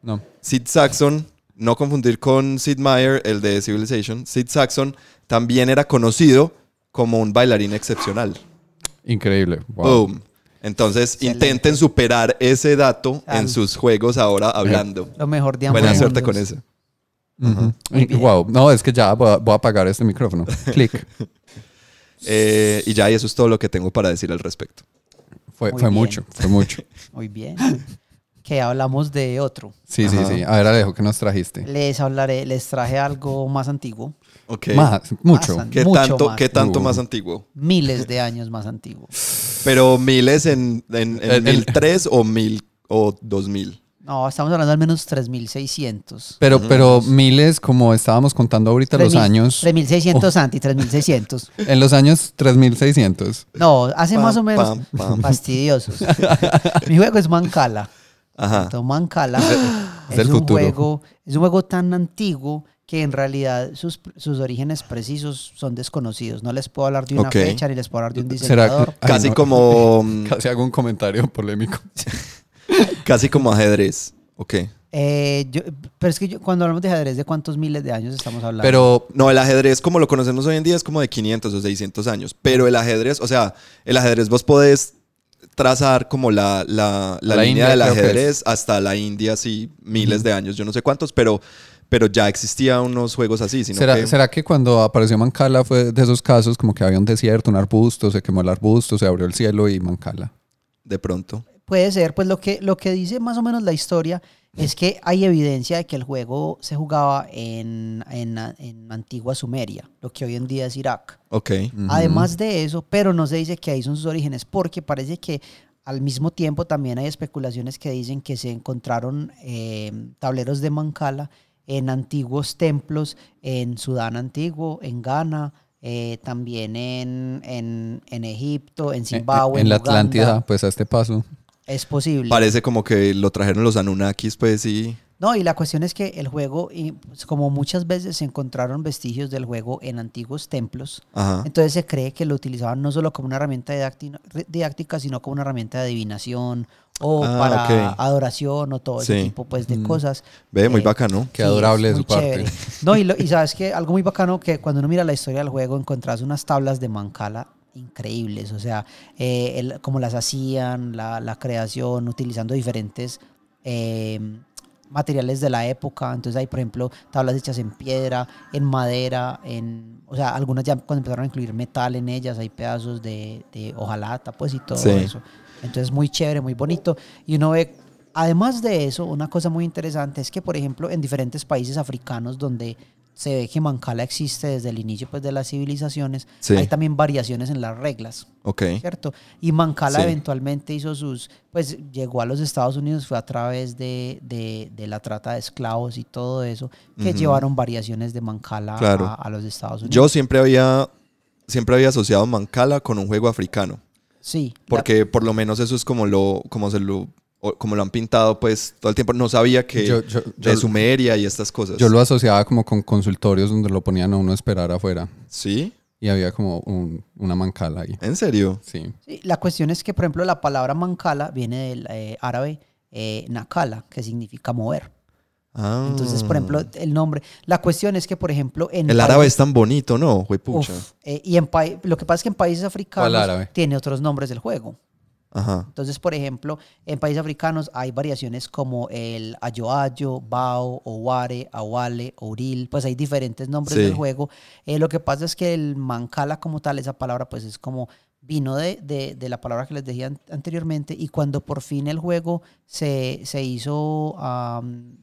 No. Sid Saxon, no confundir con Sid Meier, el de Civilization. Sid Saxon también era conocido como un bailarín excepcional. Increíble. Boom. Entonces intenten superar ese dato en sus juegos ahora hablando. Lo mejor de Buena suerte con eso. Wow, no, es que ya voy a, apagar este micrófono. Clic. Eh, y ya, y eso es todo lo que tengo para decir al respecto. Fue, fue mucho, fue mucho. Muy bien. Que hablamos de otro. Sí, sí, sí. A ver, Alejo, ¿qué nos trajiste? Les hablaré, les traje algo más antiguo. Más, mucho. ¿Qué, tanto, más. ¿Qué tanto más antiguo? Miles de años más antiguo. Pero miles en, en, en 1003 o mil o 2000. No, estamos hablando al menos 3600. Pero, pero miles, como estábamos contando ahorita, los años. 3600 anti, 3600. En los años 3600. No, hace más o menos fastidiosos. Mi juego es Mancala. Ajá. Mancala es, es un juego, es un juego tan antiguo que en realidad sus, sus, orígenes precisos son desconocidos. No les puedo hablar de una fecha ni les puedo hablar de un diseñador. Casi como... Casi hago un comentario polémico. Casi como ajedrez. Ok. Eh, pero es que cuando hablamos de ajedrez, ¿de cuántos miles de años estamos hablando? Pero no, el ajedrez como lo conocemos hoy en día es como de 500 o 600 años. Pero el ajedrez, o sea, el ajedrez vos podés trazar como la, la, la, línea del ajedrez hasta la India, sí, miles de años, yo no sé cuántos, pero pero ya existían unos juegos así. ¿Será, que... ¿Será que cuando apareció Mancala fue de esos casos como que había un desierto, un arbusto, se quemó el arbusto, se abrió el cielo y Mancala? De pronto. Puede ser, pues lo que, lo que dice más o menos la historia es que hay evidencia de que el juego se jugaba en, en, en antigua Sumeria, lo que hoy en día es Irak. Ok. Además de eso, pero no se dice que ahí son sus orígenes, porque parece que al mismo tiempo también hay especulaciones que dicen que se encontraron eh, tableros de Mancala en antiguos templos en Sudán antiguo, en Ghana, eh, también en, en, Egipto, en Zimbabue. En, la Atlántida, pues a este paso. Es posible. Parece como que lo trajeron los Anunnakis, pues sí. No, y la cuestión es que el juego, pues, como muchas veces se encontraron vestigios del juego en antiguos templos, entonces se cree que lo utilizaban no solo como una herramienta didáctica, sino como una herramienta de adivinación o ah, para adoración o todo ese tipo pues, de mm. cosas. Ve, muy eh, bacano. Qué adorable de su parte. No, y, y sabes que algo muy bacano que cuando uno mira la historia del juego encontrás unas tablas de Mancala increíbles, o sea, eh, cómo las hacían, la, la creación, utilizando diferentes eh, materiales de la época. Entonces hay, por ejemplo, tablas hechas en piedra, en madera, en, o sea, algunas ya cuando empezaron a incluir metal en ellas, hay pedazos de, de hojalata, pues, y todo eso. Entonces, muy chévere, muy bonito. Y uno ve, además de eso, una cosa muy interesante es que, por ejemplo, en diferentes países africanos donde se ve que Mancala existe desde el inicio pues, de las civilizaciones. Hay también variaciones en las reglas. Ok. ¿Cierto? Y Mancala eventualmente hizo sus, pues llegó a los Estados Unidos, fue a través de, de, la trata de esclavos y todo eso, que llevaron variaciones de Mancala a, los Estados Unidos. Yo siempre había, siempre había asociado Mancala con un juego africano. Sí. Porque por lo menos eso es como, lo, como se lo como lo han pintado pues todo el tiempo, no sabía que de Sumeria y estas cosas. Yo lo asociaba como con consultorios donde lo ponían a uno a esperar afuera. ¿Sí? Y había como una mancala ahí. ¿En serio? Sí. La cuestión es que, por ejemplo, la palabra mancala viene del eh, árabe eh, nakala, que significa mover. Ah. Entonces, por ejemplo, el nombre. La cuestión es que, por ejemplo, en. El árabe es tan bonito, ¿no? Eh, y en lo que pasa es que en países africanos tiene otros nombres del juego. Entonces, por ejemplo, en países africanos hay variaciones como el ayoayo, bao, oware, awale, oril, pues hay diferentes nombres del juego. Eh, lo que pasa es que el mancala como tal, esa palabra pues es como vino de, de, la palabra que les decía anteriormente y cuando por fin el juego se, se hizo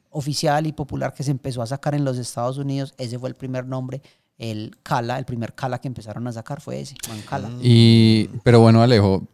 oficial y popular que se empezó a sacar en los Estados Unidos, ese fue el primer nombre el Kala, el primer Kala que empezaron a sacar fue ese, Mancala. Mm. Y, pero bueno, Alejo,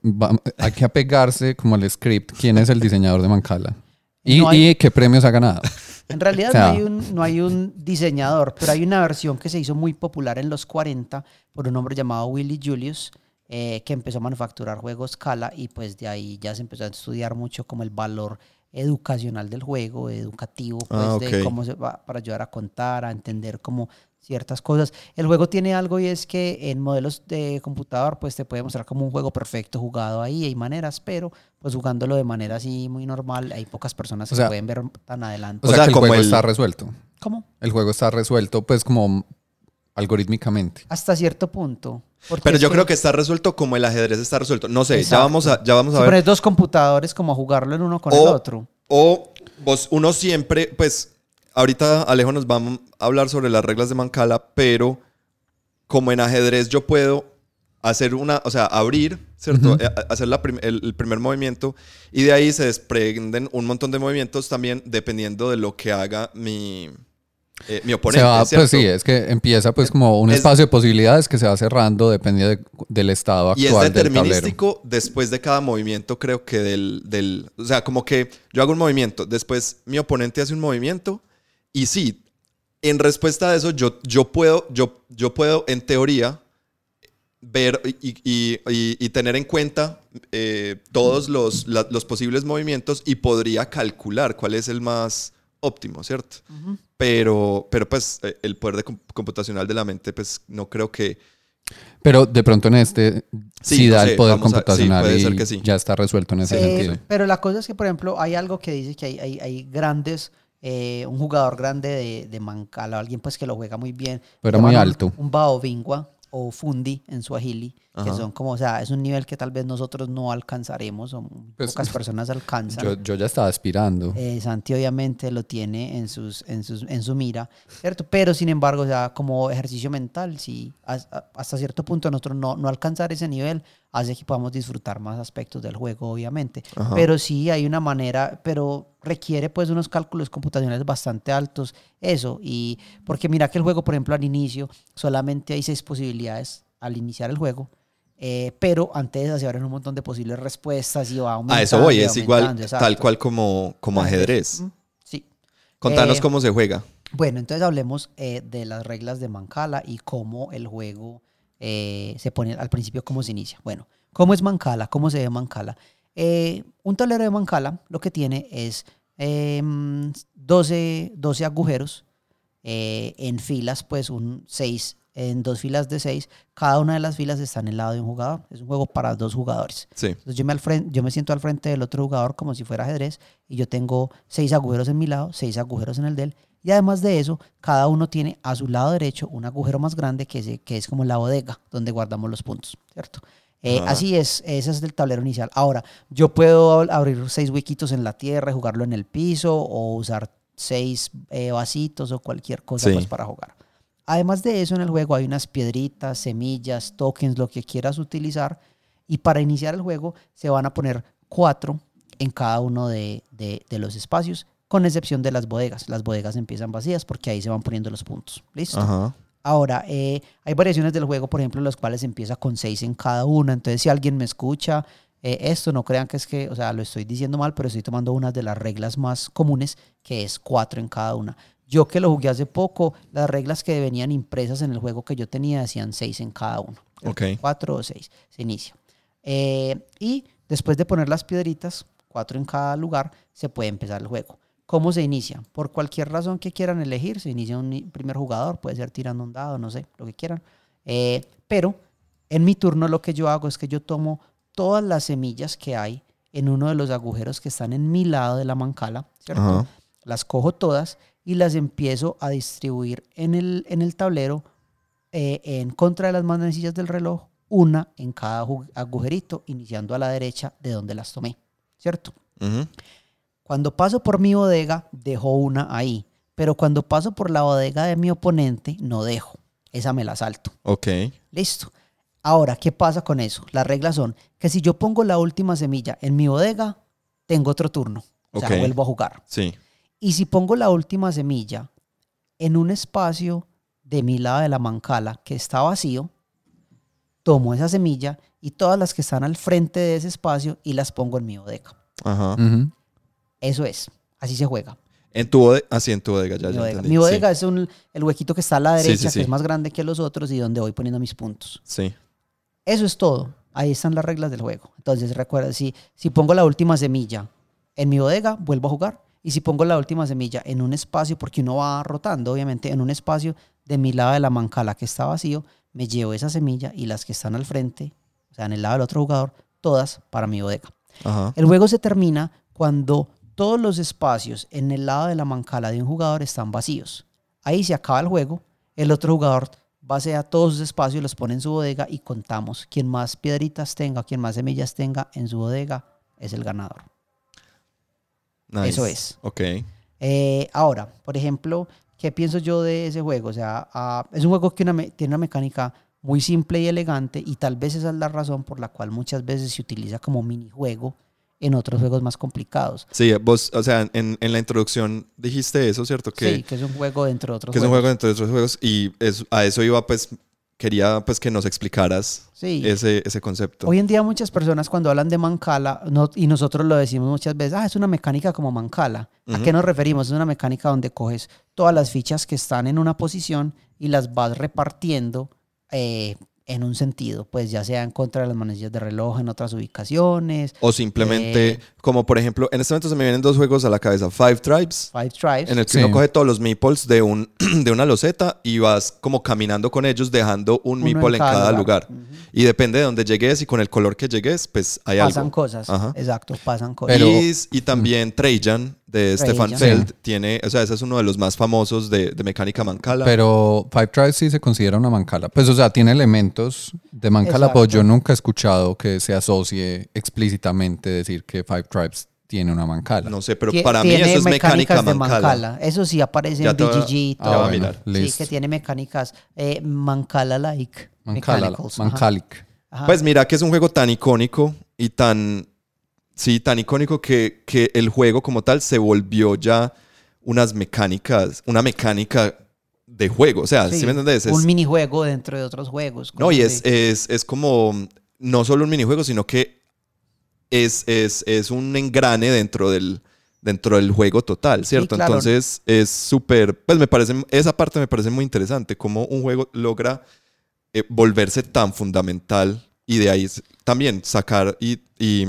hay que apegarse como al script. ¿Quién es el diseñador de Mancala? ¿Y, qué premios ha ganado? En realidad no, hay un, no hay un diseñador, pero hay una versión que se hizo muy popular en los 40 por un hombre llamado Willy Julius, eh, que empezó a manufacturar juegos Kala y pues de ahí ya se empezó a estudiar mucho como el valor educacional del juego, educativo, pues ah, de cómo se va para ayudar a contar, a entender cómo ciertas cosas. El juego tiene algo y es que en modelos de computador pues te puede mostrar como un juego perfecto jugado ahí, hay maneras, pero pues jugándolo de manera así muy normal, hay pocas personas que pueden ver tan adelante. O sea, que el juego está resuelto. ¿Cómo? El juego está resuelto pues como algorítmicamente. Hasta cierto punto. Pero yo creo que está resuelto como el ajedrez está resuelto. No sé, ya vamos a, ya vamos a ver. dos computadores como a jugarlo en uno con el otro. O vos, uno siempre, pues ahorita Alejo nos va a hablar sobre las reglas de Mancala, pero como en ajedrez yo puedo hacer una, o sea, abrir, ¿cierto? Eh, hacer el, primer movimiento y de ahí se desprenden un montón de movimientos también dependiendo de lo que haga mi, eh, mi oponente. pues sí, es que empieza pues como un espacio de posibilidades que se va cerrando dependiendo del estado actual. Y es determinístico después de cada movimiento, creo que del, del, o sea, como que yo hago un movimiento, después mi oponente hace un movimiento y sí, en respuesta a eso, yo, yo, puedo, yo, yo puedo, en teoría, ver y, tener en cuenta eh, todos los, los, posibles movimientos y podría calcular cuál es el más óptimo, ¿cierto? pero, pero pues eh, el poder de computacional de la mente, pues no creo que... Pero de pronto en este sí, da el poder computacional y ya está resuelto en ese eh, sentido. Pero la cosa es que, por ejemplo, hay algo que dice que hay, hay, hay grandes eh, un jugador grande de, de Mancala, alguien pues que lo juega muy bien. Pero muy alto. Un, Bao Bingua o Fundi en Swahili, que son como, o sea, es un nivel que tal vez nosotros no alcanzaremos, o pues, pocas personas alcanzan. Yo, yo ya estaba aspirando. Eh, Santi obviamente lo tiene en, sus, en, sus, en su mira, ¿cierto? Pero sin embargo, o sea, como ejercicio mental, sí, hasta cierto punto nosotros no, no alcanzar ese nivel hace que podamos disfrutar más aspectos del juego, obviamente. Pero sí hay una manera, pero requiere pues unos cálculos computacionales bastante altos, eso, y porque mira que el juego, por ejemplo, al inicio solamente hay seis posibilidades al iniciar el juego, eh, pero antes se abren un montón de posibles respuestas y va aumentando. A eso voy, es igual, tal cual como, como ajedrez. Sí. Contanos eh, cómo se juega. Bueno, entonces hablemos eh, de las reglas de Mancala y cómo el juego se pone al principio, cómo se inicia. Bueno, ¿cómo es Mancala? ¿Cómo se ve Mancala? un tablero de Mancala lo que tiene es 12, em, 12 agujeros eh, en filas, pues un 6 en dos filas de seis, cada una de las filas está en el lado de un jugador. Es un juego para dos jugadores. Entonces yo me, al frente, yo me siento al frente del otro jugador como si fuera ajedrez y yo tengo seis agujeros en mi lado, seis agujeros en el de él. Y además de eso, cada uno tiene a su lado derecho un agujero más grande que es, que es como la bodega donde guardamos los puntos, ¿cierto? Eh, así es, ese es el tablero inicial. Ahora, yo puedo abrir seis huequitos en la tierra y jugarlo en el piso o usar seis eh, vasitos o cualquier cosa más para jugar. Además de eso, en el juego hay unas piedritas, semillas, tokens, lo que quieras utilizar. Y para iniciar el juego se van a poner cuatro en cada uno de, los espacios, con excepción de las bodegas. Las bodegas empiezan vacías porque ahí se van poniendo los puntos. ¿Listo? Ahora, eh, hay variaciones del juego, por ejemplo, en las cuales empieza con seis en cada una. Entonces, si alguien me escucha eh, esto, no crean que es que, o sea, lo estoy diciendo mal, pero estoy tomando una de las reglas más comunes, que es cuatro en cada una. Yo que lo jugué hace poco, las reglas que venían impresas en el juego que yo tenía decían seis en cada uno. Ok. Cuatro o seis. Se inicia. Eh, y después de poner las piedritas, cuatro en cada lugar, se puede empezar el juego. ¿Cómo se inicia? Por cualquier razón que quieran elegir, se inicia un primer jugador, puede ser tirando un dado, no sé, lo que quieran. Eh, pero en mi turno lo que yo hago es que yo tomo todas las semillas que hay en uno de los agujeros que están en mi lado de la mancala, ¿cierto? Las cojo todas y las empiezo a distribuir en el, en el tablero eh, en contra de las manecillas del reloj, una en cada agujerito, iniciando a la derecha de donde las tomé, ¿cierto? Cuando paso por mi bodega, dejo una ahí, pero cuando paso por la bodega de mi oponente, no dejo. Esa me la salto. Ok. Listo. Ahora, ¿qué pasa con eso? Las reglas son que si yo pongo la última semilla en mi bodega, tengo otro turno. O sea, vuelvo a jugar. Sí. Y si pongo la última semilla en un espacio de mi lado de la mancala que está vacío, tomo esa semilla y todas las que están al frente de ese espacio y las pongo en mi bodega. Ajá. Eso es. Así se juega. En tu bodega, así en tu bodega, ya, mi Mi bodega es un, el huequito que está a la derecha, que es más grande que los otros y donde voy poniendo mis puntos. Sí. Eso es todo. Ahí están las reglas del juego. Entonces, recuerda, si, si pongo la última semilla en mi bodega, vuelvo a jugar. Y si pongo la última semilla en un espacio, porque uno va rotando, obviamente, en un espacio de mi lado de la mancala que está vacío, me llevo esa semilla y las que están al frente, o sea, en el lado del otro jugador, todas para mi bodega. El juego se termina cuando todos los espacios en el lado de la mancala de un jugador están vacíos. Ahí se acaba el juego, el otro jugador base a todos sus espacios, los pone en su bodega y contamos. Quien más piedritas tenga, quien más semillas tenga en su bodega es el ganador. Eso es. Ok. Eh, ahora, por ejemplo, ¿qué pienso yo de ese juego? O sea, ah, es un juego que tiene una mecánica muy simple y elegante y tal vez esa es la razón por la cual muchas veces se utiliza como minijuego en otros juegos más complicados. Sí, vos, o sea, en, en la introducción dijiste eso, ¿cierto? Que, sí, que es un juego dentro de otros que juegos. Que es un juego dentro de otros juegos y a eso iba pues quería pues que nos explicaras ese, ese, concepto. Hoy en día muchas personas cuando hablan de Mancala, no, y nosotros lo decimos muchas veces, ah, es una mecánica como Mancala. ¿A qué nos referimos? Es una mecánica donde coges todas las fichas que están en una posición y las vas repartiendo eh, en un sentido, pues ya sea en contra de las manecillas de reloj en otras ubicaciones. O simplemente, eh, como por ejemplo, en este momento se me vienen dos juegos a la cabeza, Five Tribes. Five Tribes. En el que uno coge todos los meeples de, un, de una loseta y vas como caminando con ellos dejando un meeple en cada, lugar. Y depende de dónde llegues y con el color que llegues, pues hay algo. Pasan cosas, exacto, pasan cosas. y, también Trajan, de Stefan Feld tiene, o sea, ese es uno de los más famosos de, de mecánica mancala. Pero Five Tribes sí se considera una mancala. Pues, o sea, tiene elementos de mancala, pero yo nunca he escuchado que se asocie explícitamente decir que Five Tribes tiene una mancala. No sé, pero para mí eso es mecánica mancala. Eso sí aparece en BGG. Todo. Ah, mirar. Sí, que tiene mecánicas eh, mancala-like. Mancala, mancalic. Pues mira que es un juego tan icónico y tan Sí, tan icónico que, que el juego como tal se volvió ya unas mecánicas, una mecánica de juego. O sea, ¿sí, me entiendes? un minijuego dentro de otros juegos. No, y es, es, es, como no solo un minijuego, sino que es, es, es un engrane dentro del, dentro del juego total, ¿cierto? Entonces es súper, pues me parece, esa parte me parece muy interesante, cómo un juego logra eh, volverse tan fundamental y de ahí también sacar y y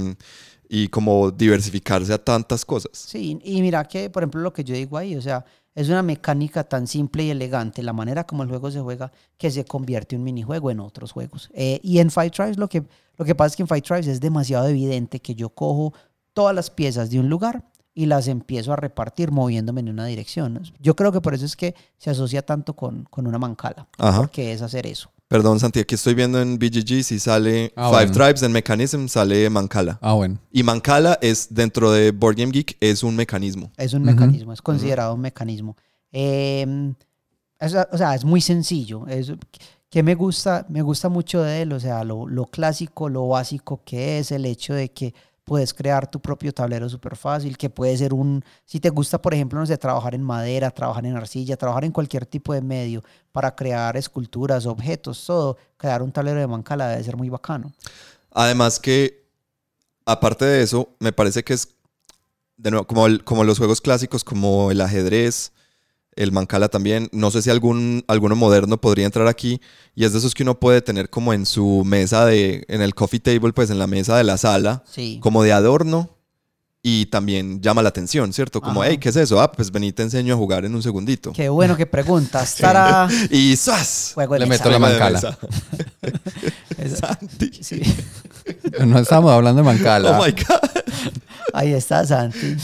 como diversificarse a tantas cosas. Sí, y mira que, por ejemplo, lo que yo digo ahí, o sea, es una mecánica tan simple y elegante, la manera como el juego se juega, que se convierte un minijuego en otros juegos. Eh, y en Fight Tribes lo que, lo que pasa es que en Fight Tribes es demasiado evidente que yo cojo todas las piezas de un lugar y las empiezo a repartir moviéndome en una dirección. Yo creo que por eso es que se asocia tanto con, con una mancala, porque es hacer eso. Perdón, Santi, aquí estoy viendo en BGG si sale ah, Five Tribes en Mechanism, sale Mancala. Ah, bueno. Y Mancala es, dentro de Board Game Geek, es un mecanismo. Es un mecanismo, es considerado un mecanismo. Em, o sea, es muy sencillo. Es, que me gusta, me gusta mucho de él, o sea, lo, lo clásico, lo básico que es el hecho de que puedes crear tu propio tablero súper fácil, que puede ser un, si te gusta, por ejemplo, no sé, trabajar en madera, trabajar en arcilla, trabajar en cualquier tipo de medio para crear esculturas, objetos, todo, crear un tablero de mancala debe ser muy bacano. Además que, aparte de eso, me parece que es, de nuevo, como, como los juegos clásicos, como el ajedrez, el Mancala también. No sé si algún, alguno moderno podría entrar aquí. Y es de esos que uno puede tener como en su mesa de, en el coffee table, pues en la mesa de la sala, como de adorno. Y también llama la atención, ¿cierto? Como, hey, ¿qué es eso? Ah, pues vení, te enseño a jugar en un segundito. Qué bueno que preguntas. y ¡zas! Le meto la mancala. No estamos hablando de mancala. Oh my God. Ahí está, Santi.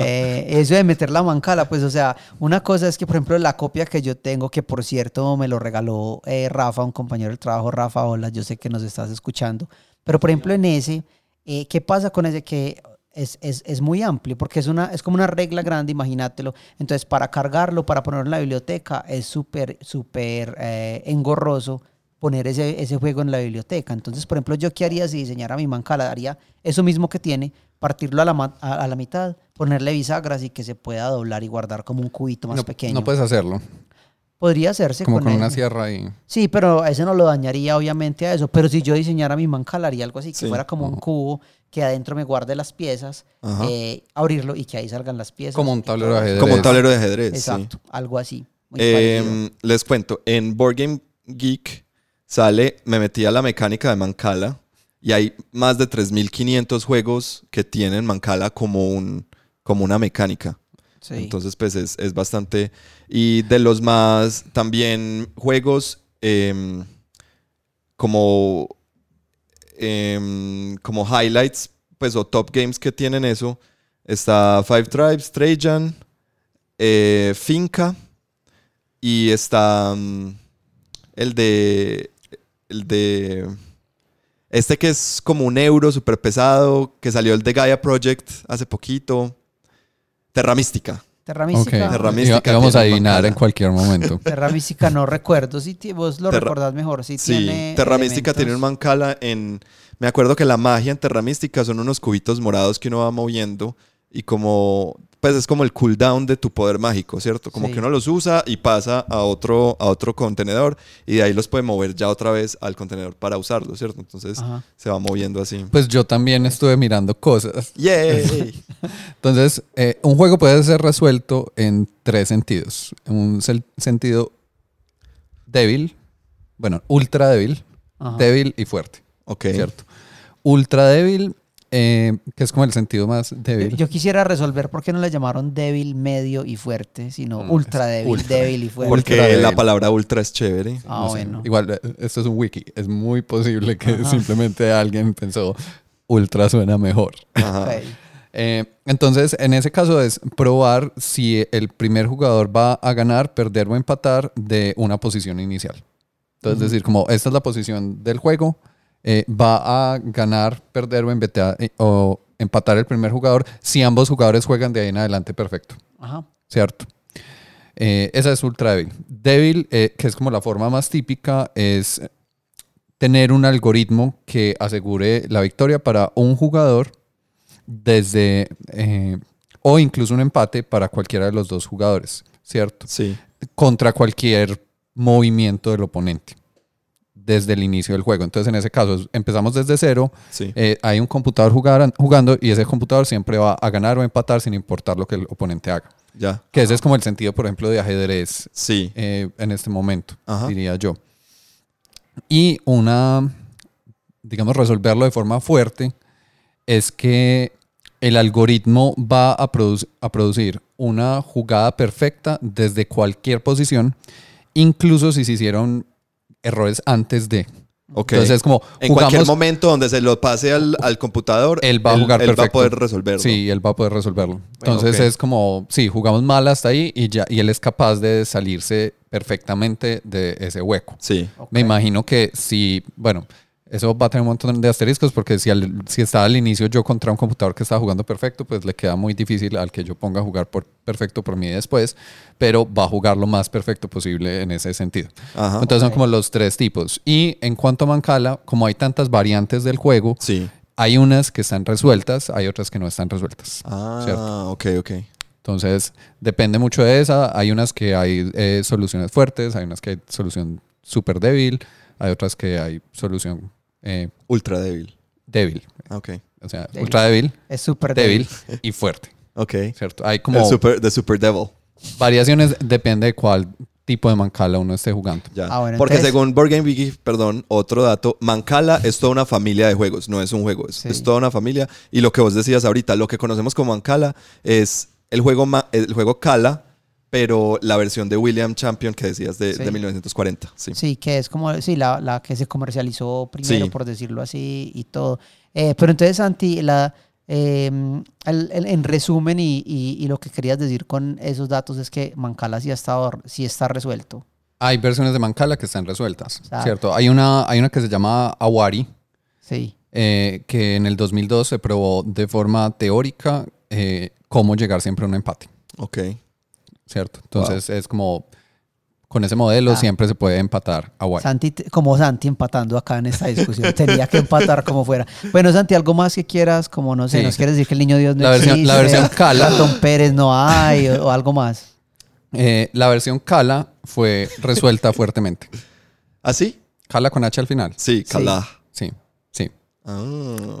Eh, eso de meter la mancala, pues, o sea, una cosa es que, por ejemplo, la copia que yo tengo, que por cierto me lo regaló eh, Rafa, un compañero del trabajo, Rafa, hola, yo sé que nos estás escuchando, pero por ejemplo en ese, eh, ¿qué pasa con ese que es, es, es, muy amplio? Porque es, una, es como una regla grande, imagínatelo. Entonces, para cargarlo, para ponerlo en la biblioteca, es súper, súper engorroso poner ese, ese juego en la biblioteca. Entonces, por ejemplo, yo qué haría si diseñara mi mancala, daría eso mismo que tiene, partirlo a la, a, la mitad, ponerle bisagras y que se pueda doblar y guardar como un cubito más pequeño. No puedes hacerlo. Podría hacerse como con, una sierra ahí. Sí, pero ese no lo dañaría obviamente a eso. Pero si yo diseñara mi mancala, haría algo así, que fuera como un cubo que adentro me guarde las piezas, eh, abrirlo y que ahí salgan las piezas. Como un tablero de ajedrez. Como un tablero de ajedrez. Exacto, algo así. Em, les cuento, en Board Game Geek sale, me metí a la mecánica de Mancala y hay más de 3.500 juegos que tienen Mancala como, un, como una mecánica. Entonces, pues es, bastante... Y de los más también juegos em, como, em, como highlights, pues o top games que tienen eso, está Five Tribes, Trajan, eh, Finca y está mm, el de el de... Este que es como un euro súper pesado, que salió el de Gaia Project hace poquito. Terra Mística. Terra Mística. Terra Mística. Vamos a adivinar en cualquier momento. Terra Mística no recuerdo. Si vos lo recordás mejor. sí, Terra Mística tiene un mancala en... Me acuerdo que la magia en Terra Mística son unos cubitos morados que uno va moviendo y como pues es como el cooldown de tu poder mágico, ¿cierto? Como que uno los usa y pasa a otro, a otro contenedor y de ahí los puede mover ya otra vez al contenedor para usarlo, ¿cierto? Entonces se va moviendo así. Pues yo también estuve mirando cosas. ¡Yay! Entonces, eh, un juego puede ser resuelto en tres sentidos. Un sentido débil, bueno, ultra débil, débil y fuerte. Ok. ¿Cierto? Ultra débil eh, que es como el sentido más débil. Yo quisiera resolver por qué no le llamaron débil, medio y fuerte, sino mm, ultra débil, débil y fuerte. Porque la palabra ultra es chévere. Ah, bueno. Igual, eh, esto es un wiki. Es muy posible que simplemente alguien pensó ultra suena mejor. Eh, entonces, en ese caso es probar si el primer jugador va a ganar, perder o empatar de una posición inicial. Entonces, decir, como esta es la posición del juego, eh, va a ganar, perder o, eh, o, empatar el primer jugador si ambos jugadores juegan de ahí en adelante perfecto. Ajá. ¿Cierto? Eh, esa es ultra débil. Débil, que es como la forma más típica, es tener un algoritmo que asegure la victoria para un jugador desde o incluso un empate para cualquiera de los dos jugadores, ¿cierto? Sí. Contra cualquier movimiento del oponente desde el inicio del juego. Entonces, en ese caso, empezamos desde cero. Eh, hay un computador jugando y ese computador siempre va a ganar o empatar sin importar lo que el oponente haga. Ya. Que ese es como el sentido, por ejemplo, de ajedrez sí. Eh, en este momento, diría yo. Y una, digamos, resolverlo de forma fuerte es que el algoritmo va a, a producir una jugada perfecta desde cualquier posición, incluso si se hicieron errores antes de. Entonces es como en cualquier momento donde se lo pase al, computador, él va a jugar él, va a poder resolverlo. Sí, él va a poder resolverlo. Entonces es como, sí, jugamos mal hasta ahí y ya y él es capaz de salirse perfectamente de ese hueco. Sí. Me imagino que si, bueno, eso va a tener un montón de asteriscos porque si, al, si estaba al inicio yo contra un computador que estaba jugando perfecto, pues le queda muy difícil al que yo ponga a jugar por perfecto por mí después, pero va a jugar lo más perfecto posible en ese sentido. Entonces son como los tres tipos. Y en cuanto a Mancala, como hay tantas variantes del juego, sí. hay unas que están resueltas, hay otras que no están resueltas. Ah, ok, ok. Entonces, depende mucho de esa. Hay unas que hay eh, soluciones fuertes, hay unas que hay solución súper débil, hay otras que hay solución eh, ultra débil. Débil. Ah, ok. O sea, ultra débil. Es súper débil. y fuerte. Ok. ¿Cierto? Hay como. El super, de Super Devil. Variaciones depende de cuál tipo de Mancala uno esté jugando. Ya. Ah, Porque según Board Game Wiki, perdón, otro dato, Mancala es toda una familia de juegos, no es un juego, es, toda una familia. Y lo que vos decías ahorita, lo que conocemos como Mancala es el juego, el juego Kala, pero la versión de William Champion que decías de, 1940. Sí. sí, que es como sí, la, la que se comercializó primero, por decirlo así, y todo. Eh, pero entonces, Santi, la, em, en resumen y, y, lo que querías decir con esos datos es que Mancala sí, ha estado, sí está resuelto. Hay versiones de Mancala que están resueltas, ¿cierto? Hay una, hay una que se llama Awari, sí. Eh, que en el 2002 se probó de forma teórica eh, cómo llegar siempre a un empate. Ok. ¿Cierto? Entonces es como, con ese modelo ah. siempre se puede empatar a Guay. Santi, como Santi empatando acá en esta discusión, tenía que empatar como fuera. Bueno, Santi, algo más que quieras, como no sé, nos quieres decir que el niño Dios no la versión, La versión Cala. Don Pérez no hay o, algo más. Eh, la versión Cala fue resuelta fuertemente. ¿Ah, sí? Cala con H al final. Sí, Cala. Sí, sí. Ah.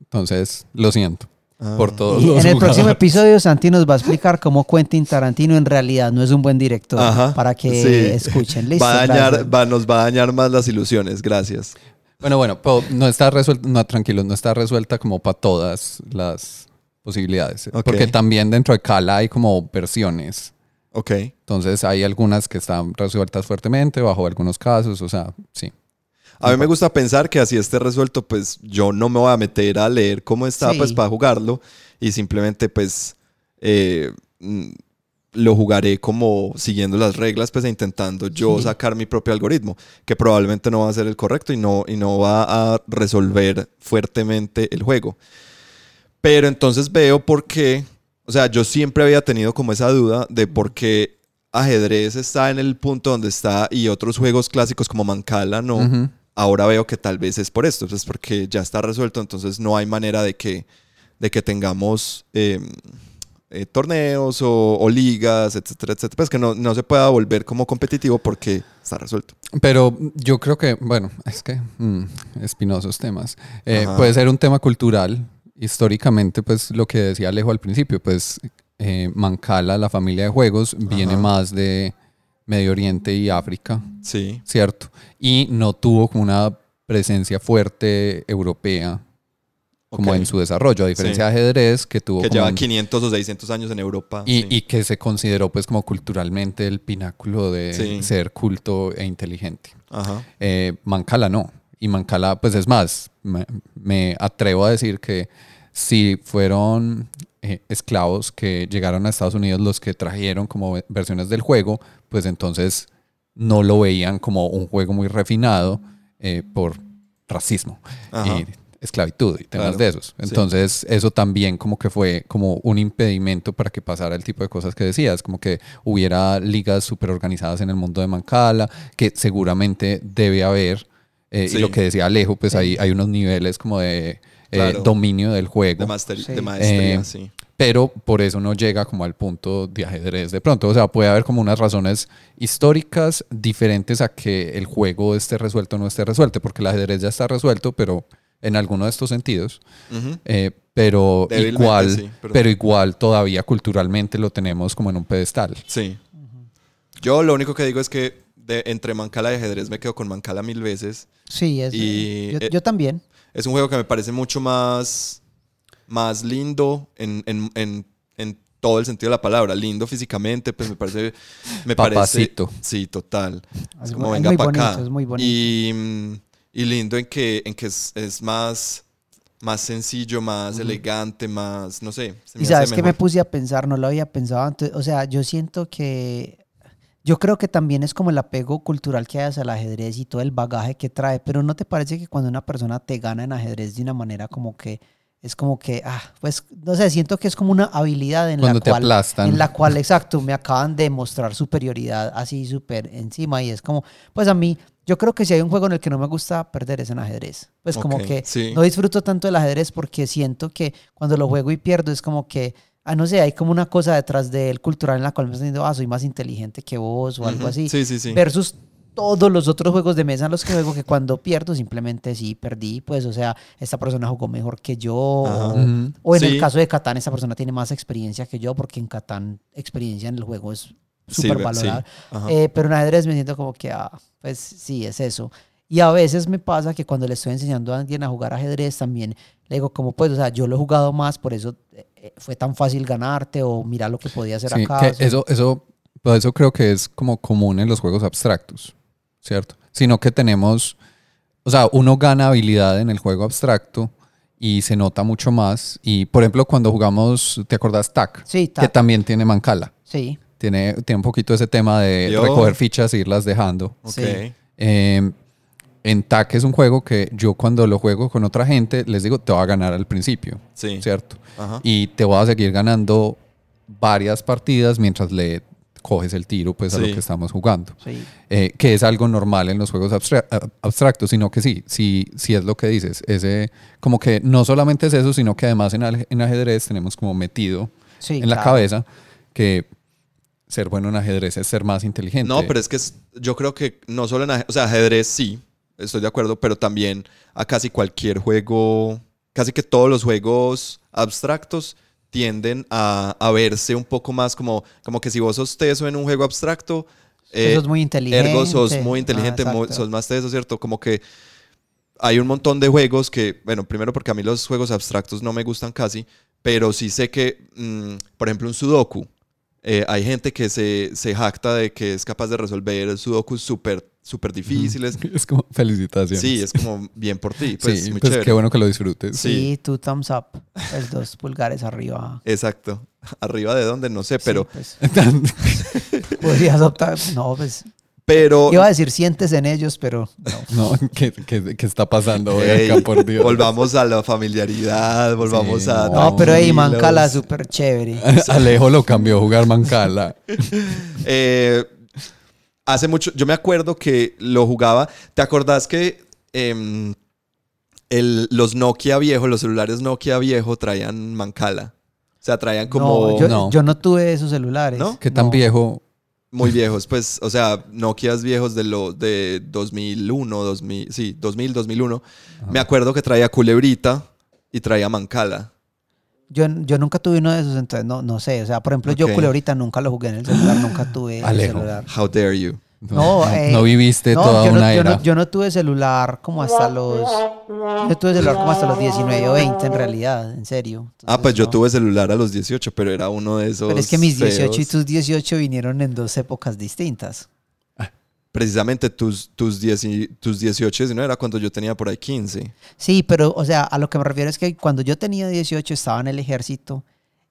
Entonces, lo siento. Ah. Por todos En el próximo episodio, Santi nos va a explicar cómo Quentin Tarantino en realidad no es un buen director. para que escuchen. Listo. Va a dañar, va, nos va a dañar más las ilusiones. Gracias. Bueno, bueno, no está resuelta, no, tranquilo, no está resuelta como para todas las posibilidades. Porque también dentro de Kala hay como versiones. Ok. Entonces hay algunas que están resueltas fuertemente bajo algunos casos, o sea, sí. A mí me gusta pensar que así esté resuelto, pues yo no me voy a meter a leer cómo está, pues para jugarlo y simplemente pues eh, mm, lo jugaré como siguiendo las reglas, pues e intentando yo sacar mi propio algoritmo, que probablemente no va a ser el correcto y no, y no va a resolver fuertemente el juego. Pero entonces veo por qué, o sea, yo siempre había tenido como esa duda de por qué ajedrez está en el punto donde está y otros juegos clásicos como Mancala no. Ahora veo que tal vez es por esto, es porque ya está resuelto, entonces no hay manera de que, de que tengamos em, eh, torneos o, ligas, etcétera, etcétera. Pues que no, no, se pueda volver como competitivo porque está resuelto. Pero yo creo que, bueno, es que mm, espinosos temas. Eh, puede ser un tema cultural. Históricamente, pues lo que decía Alejo al principio, pues eh, Mancala, la familia de juegos, viene más de Medio Oriente y África. Sí. ¿Cierto? Y no tuvo como una presencia fuerte europea como en su desarrollo, a diferencia de ajedrez que tuvo... Que lleva 500 o 600 años en Europa. Y, que se consideró pues como culturalmente el pináculo de ser culto e inteligente. Ajá. Eh, Mancala no. Y Mancala, pues es más, me, atrevo a decir que si fueron eh, esclavos que llegaron a Estados Unidos los que trajeron como versiones del juego, pues entonces no lo veían como un juego muy refinado eh, por racismo y esclavitud y temas de esos. Entonces eso también como que fue como un impedimento para que pasara el tipo de cosas que decías, como que hubiera ligas súper organizadas en el mundo de Mancala, que seguramente debe haber. Eh, y lo que decía Alejo, pues hay, hay unos niveles como de eh, dominio del juego. De, maestría, sí pero por eso no llega como al punto de ajedrez de pronto. O sea, puede haber como unas razones históricas diferentes a que el juego esté resuelto o no esté resuelto, porque el ajedrez ya está resuelto, pero en alguno de estos sentidos. Eh, pero igual, pero... igual todavía culturalmente lo tenemos como en un pedestal. Sí. Yo lo único que digo es que de, entre Mancala y ajedrez me quedo con Mancala mil veces. Sí, es, y, yo, yo también. Es un juego que me parece mucho más más lindo en, en, en, en todo el sentido de la palabra. Lindo físicamente, pues me parece. Me Papacito. Parece, sí, total. Es, Es como muy- venga para bonito, acá. es muy bonito. Y, y lindo en que, en que es, es más, más sencillo, más elegante, más. No sé. se me Y sabes que me puse a pensar, no lo había pensado antes. O sea, yo siento que. Yo creo que también es como el apego cultural que hay hacia el ajedrez y todo el bagaje que trae. Pero ¿no te parece que cuando una persona te gana en ajedrez de una manera como que. Es como que, ah, pues, no sé, siento que es como una habilidad en Cuando la te cual. aplastan. En la cual, exacto, me acaban de mostrar superioridad así súper encima. Y es como, pues a mí, yo creo que si hay un juego en el que no me gusta perder es en ajedrez. Pues como que sí. no disfruto tanto del ajedrez porque siento que cuando lo juego y pierdo es como que, ah, no sé, hay como una cosa detrás del cultural en la cual me están diciendo, ah, soy más inteligente que vos o algo así. Sí, sí, sí. Versus todos los otros juegos de mesa en los que juego que cuando pierdo simplemente sí perdí, pues, o sea, esta persona jugó mejor que yo. O, en Sí. el caso de Catán, esta persona tiene más experiencia que yo porque en Catán experiencia en el juego es súper valorada. sí. Eh, pero en ajedrez me siento como que, ah, pues sí, es eso. Y a veces me pasa que cuando le estoy enseñando a alguien a jugar ajedrez también le digo como pues, o sea, yo lo he jugado más, por eso eh, fue tan fácil ganarte o mira lo que podía hacer Sí, acá. que o sea, eso, eso, pues eso creo que es como común en los juegos abstractos, ¿cierto? Sino que tenemos, o sea, uno gana habilidad en el juego abstracto y se nota mucho más. Y por ejemplo, cuando jugamos, ¿te acordás TAC? Sí, Que también tiene Mancala. Sí, Tiene, tiene un poquito ese tema de Yo- recoger fichas e irlas dejando. Ok. sí. Eh, en TAC es un juego que yo cuando lo juego con otra gente les digo, te va a ganar al principio, Sí. ¿cierto? Ajá. y te vas a seguir ganando varias partidas mientras le coges el tiro pues a lo Sí. que estamos jugando. sí. Eh, que es algo normal en los juegos abstra- ab- abstractos, sino que sí, sí, sí es lo que dices. Ese, como que no solamente es eso, sino que además en, en ajedrez tenemos como metido Sí, en la claro. cabeza que ser bueno en ajedrez es ser más inteligente. No, pero es que es- yo creo que no solo en ajedrez, o sea, ajedrez sí, estoy de acuerdo, pero también a casi cualquier juego, casi que todos los juegos abstractos tienden a, a verse un poco más como, como que si vos sos teso en un juego abstracto, eh, es muy inteligente. ergo sos muy Ah, inteligente, muy- sos más teso, ¿cierto? Como que hay un montón de juegos que, bueno, primero porque a mí los juegos abstractos no me gustan casi, pero sí sé que, mm, por ejemplo, un sudoku. Eh, hay gente que se, se jacta de que es capaz de resolver sudokus súper súper difíciles. Es como felicitaciones. Sí, es como bien por ti. Pues, sí, muy pues chévere. qué bueno que lo disfrutes. Sí, Sí. tú thumbs up. Es dos pulgares arriba. Exacto. Arriba de dónde, no sé, pero, Sí, pues, podrías optar. No, pues. Pero Iba a decir sientes en ellos, pero no. No, ¿qué, qué, qué está pasando hoy ey, acá, por Dios? volvamos a la familiaridad, volvamos Sí, a... no. Pero ahí. Mancala súper chévere. Alejo lo cambió a jugar Mancala. Eh, hace mucho, yo me acuerdo que lo jugaba. ¿Te acordás que em, el- los Nokia viejos, los celulares Nokia viejos traían Mancala? O sea, traían como no, yo, No. yo no tuve esos celulares. ¿No? ¿Qué tan No. viejo? Muy viejos, pues, o sea, Nokias viejos de los de 2001, 2000, sí, 2000, 2001. Me acuerdo que traía culebrita y traía Mancala. Yo, yo nunca tuve uno de esos, entonces no, no sé. O sea, por ejemplo, yo culebrita nunca lo jugué en el celular, nunca tuve el Alejo. celular. How dare you? No, eh, no viviste No, toda yo, una no, yo, era. no, yo no tuve celular como hasta los. Yo tuve celular como hasta los 19 o 20, en realidad, en serio. Ah, pues yo tuve celular a los 18, pero era uno de esos. Pero es que mis 18 y tus 18 vinieron en dos épocas distintas. Precisamente tus, tus, 10 y- tus 18 y 19 era cuando yo tenía por ahí 15. Sí, pero, o sea, a lo que me refiero es que cuando yo tenía 18 estaba en el ejército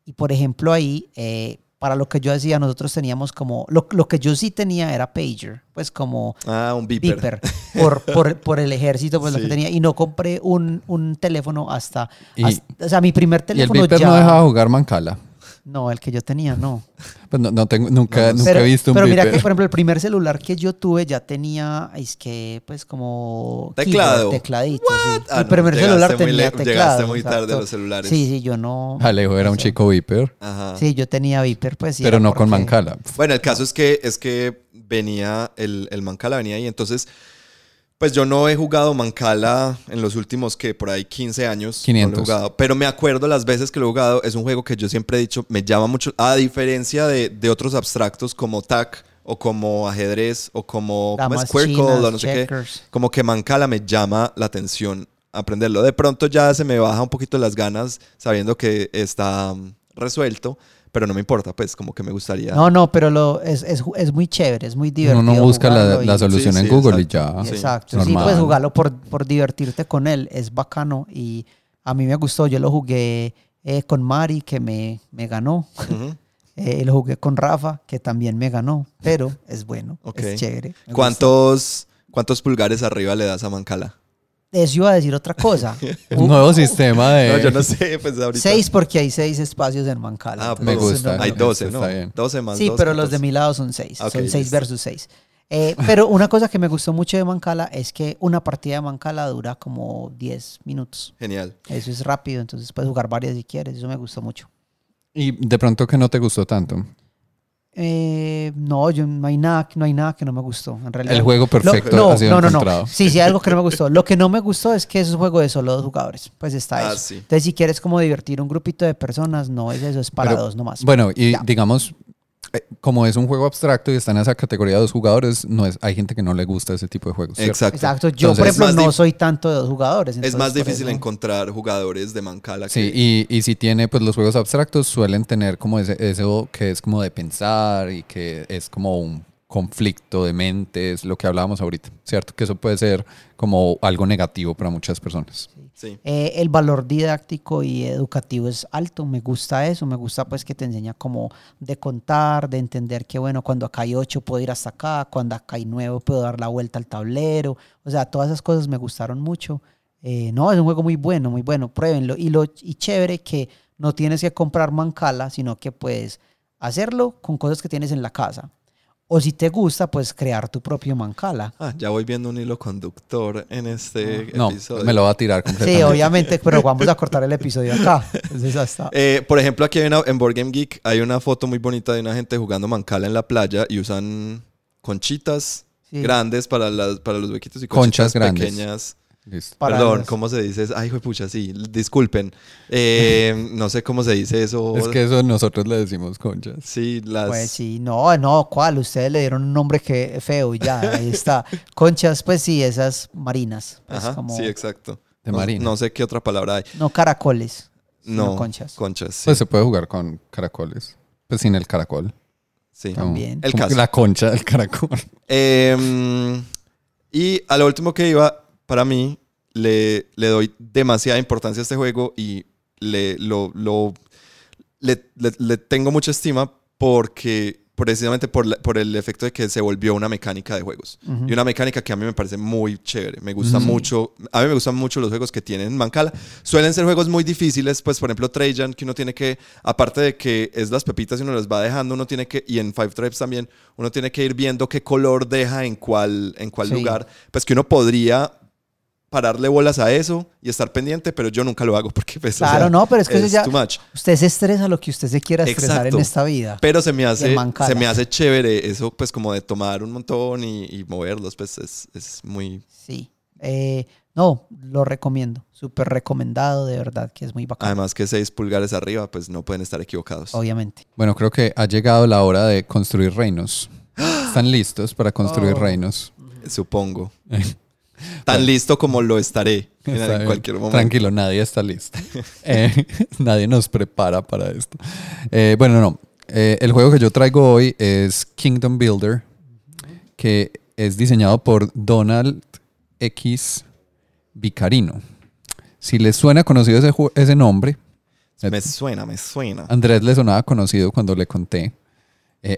y, por ejemplo, ahí, eh, para lo que yo hacía, nosotros teníamos como. Lo, lo que yo sí tenía era pager, pues como. Ah, un beeper. Por, por, por el ejército, pues lo que tenía. Y no compré un, un teléfono hasta, Y- hasta- O sea, mi primer Y el teléfono Viper ya. no dejaba jugar Mancala. No, el que yo tenía, no. Pues no, no tengo, nunca, No, nunca pero he visto un pero mira que, por ejemplo, el primer celular que yo tuve ya tenía, es que, pues, como... Teclado. Tecladito, sí. Ah, Mi no, primer llegaste celular muy tenía teclado. Llegaste muy tarde a exacto. los celulares. Sí, sí, yo no... Alejo era un chico Viper, Ajá. Sí, yo tenía Viper, pues sí. pero no con Mancala. Bueno, el caso es que es que venía, el, el Mancala venía ahí. Entonces, pues yo no he jugado Mancala en los últimos que por ahí 15 años. No 500. lo he jugado. Pero me acuerdo las veces que lo he jugado. Es un juego que yo siempre he dicho, me llama mucho. A diferencia de, de otros abstractos como TAC o como ajedrez o como, Squircle chinas, o no sé qué. Como que Mancala me llama la atención aprenderlo. De pronto ya se me baja un poquito las ganas sabiendo que está mm, resuelto, pero no me importa, pues como que me gustaría. No, no, pero lo, es, es, es muy chévere, es muy divertido. Uno no busca la, la, solución en Google y ya. Exacto, sí, puedes jugarlo por, por divertirte con él, es bacano y a mí me gustó, yo lo jugué eh, con Mari, que me, me ganó. Eh, lo jugué con Rafa, que también me ganó, pero es bueno, es chévere. ¿Cuántos, ¿Cuántos pulgares arriba le das a Mancala? Eso iba a decir otra cosa. Un nuevo sistema de. No, yo no sé, pues ahorita. Seis, porque hay seis espacios en Mancala. Ah, me gusta. hay doce, ¿no? Doce más Sí, pero los de mi lado son seis. son seis versus seis. Eh, pero una cosa que me gustó mucho de Mancala es que una partida de Mancala dura como 10 minutos. Genial. Eso es rápido, entonces puedes jugar varias si quieres. Eso me gustó mucho. ¿Y de pronto que no te gustó tanto? Eh, no, yo, no, hay nada, no hay nada que no me gustó, en realidad. El juego perfecto no, ha sido no, no, no. Sí, sí, algo que no me gustó. Lo que no me gustó es que es un juego de solo dos jugadores. Pues está ah, eso. Entonces, si quieres como divertir un grupito de personas, no es eso, es para dos nomás. Bueno, y digamos, como es un juego abstracto y está en esa categoría de dos jugadores, no es, hay gente que no le gusta ese tipo de juegos. Exacto. Exacto. Yo, por ejemplo, no soy tanto de dos jugadores. Es más difícil encontrar jugadores de Mancala. Sí, y, y, si tiene, pues los juegos abstractos suelen tener como ese, eso que es como de pensar y que es como un conflicto de mentes, lo que hablábamos ahorita, ¿cierto? Que eso puede ser como algo negativo para muchas personas. Eh, el valor didáctico y educativo es alto, me gusta eso, me gusta pues que te enseña como de contar, de entender que bueno, cuando acá hay ocho puedo ir hasta acá, cuando acá hay nueve puedo dar la vuelta al tablero, o sea, todas esas cosas me gustaron mucho. Eh, no, es un juego muy bueno, muy bueno, pruébenlo. Y, lo, y chévere que no tienes que comprar mancala, sino que puedes hacerlo con cosas que tienes en la casa. O si te gusta, pues crear tu propio mancala. Ah, ya voy viendo un hilo conductor en este no, episodio. me lo va a tirar completamente. Sí, obviamente, pero vamos a cortar el episodio acá. Entonces, eh, por ejemplo, aquí hay una, en Board Game Geek hay una foto muy bonita de una gente jugando mancala en la playa y usan conchitas grandes para, las, para los huequitos y conchitas Conchas pequeñas Perdón, ¿cómo se dice? Ay, hijo pucha, sí, disculpen. Eh, no sé cómo se dice eso. Es que eso nosotros le decimos conchas. Sí, las... Pues sí, no, no, ¿cuál? Ustedes le dieron un nombre que feo y ya, ahí está. Conchas, pues sí, esas marinas. Pues Ajá, sí, exacto. De no, marina. No sé qué otra palabra hay. No caracoles. No, conchas. Conchas, sí. Pues se puede jugar con caracoles. Pues sin el caracol. Sí. También. El caso. La concha del caracol. Em, y a lo último que iba para mí, le, le doy demasiada importancia a este juego y le, lo, lo le, le, tengo mucha estima porque precisamente por, por, el efecto de que se volvió una mecánica de juegos. Y una mecánica que a mí me parece muy chévere. Me gusta mucho. A mí me gustan mucho los juegos que tienen Mancala. Suelen ser juegos muy difíciles, pues por ejemplo Trajan, que uno tiene que, aparte de que es las pepitas y uno las va dejando, uno tiene que, y en Five Tribes también, uno tiene que ir viendo qué color deja en cuál, en cuál lugar. Pues que uno podría pararle bolas a eso y estar pendiente, pero yo nunca lo hago porque pues, Claro, no, pero es que ya, usted se estresa lo que usted se quiera estresar en esta vida. Pero se me hace, se me hace chévere eso, pues como de tomar un montón y, moverlos, pues es, es muy... Sí. Eh, no, lo recomiendo. Súper recomendado, de verdad, que es muy bacán. Además que 6 pulgares arriba, pues no pueden estar equivocados. Obviamente. Bueno, creo que ha llegado la hora de construir reinos. ¿Están listos para construir oh. reinos? Supongo. Tan listo como lo estaré en cualquier momento. Tranquilo, nadie está listo. Eh, nadie nos prepara para esto. Eh, bueno, no. Eh, el juego que yo traigo hoy es Kingdom Builder, que es diseñado por Donald X Vicarino. Si les suena conocido ese, ese nombre. Me suena, me suena. Andrés le sonaba conocido cuando le conté.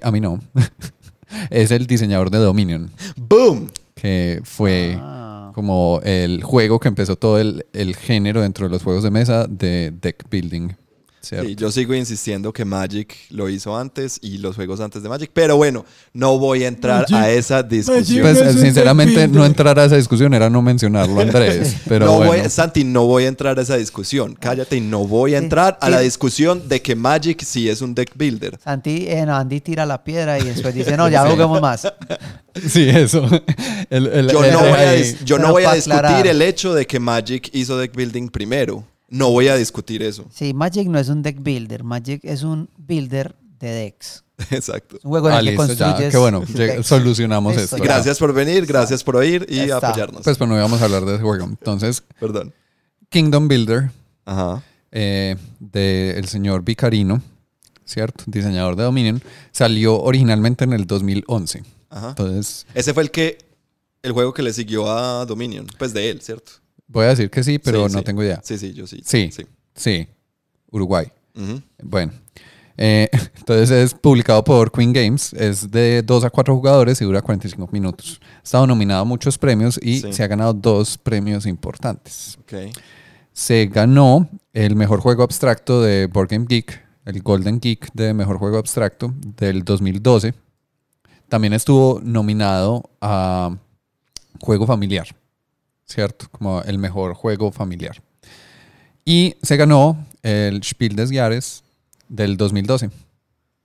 a mí no. es el diseñador de Dominion. ¡Boom! Que fue. Ah como el juego que empezó todo el, el género dentro de los juegos de mesa de deck building. Sí, yo sigo insistiendo que Magic lo hizo antes y los juegos antes de Magic, pero bueno, no voy a entrar a esa discusión. Pues sinceramente no entrar a esa discusión era no mencionarlo, Andrés. Pero no voy, Santi, no voy a entrar a esa discusión. Cállate y no voy a entrar a la discusión de que Magic sí es un deck builder. Santi, eh, Andy tira la piedra y después dice, no, ya juguemos más. Sí, eso. yo no voy a discutir el hecho de que Magic hizo deck building primero. No voy a discutir eso. Sí, Magic no es un deck builder. Magic es un builder de decks. Exacto. un juego en el ah, que construyes. Qué bueno, solucionamos esto. Gracias por venir, gracias por oír y apoyarnos. Pues bueno, íbamos a hablar de ese juego. Entonces, perdón. Kingdom Builder eh, del señor Vicarino, ¿cierto? Diseñador de Dominion, salió originalmente en el 2011. Entonces, Ese fue el que el juego que le siguió a Dominion, pues de él, ¿cierto? Voy a decir que sí, pero no tengo idea. Sí, sí, yo sí. Sí, sí. Uruguay. Bueno. Eh, entonces es publicado por Queen Games, es de 2 a 4 jugadores y dura 45 minutos. Ha estado nominado a muchos premios y se ha ganado dos premios importantes. Okay. Se ganó el mejor juego abstracto de Board Game Geek, el Golden Geek de mejor juego abstracto del 2012. También estuvo nominado a juego familiar, ¿cierto? Como el mejor juego familiar. Y se ganó el Spiel des Jahres del 2012.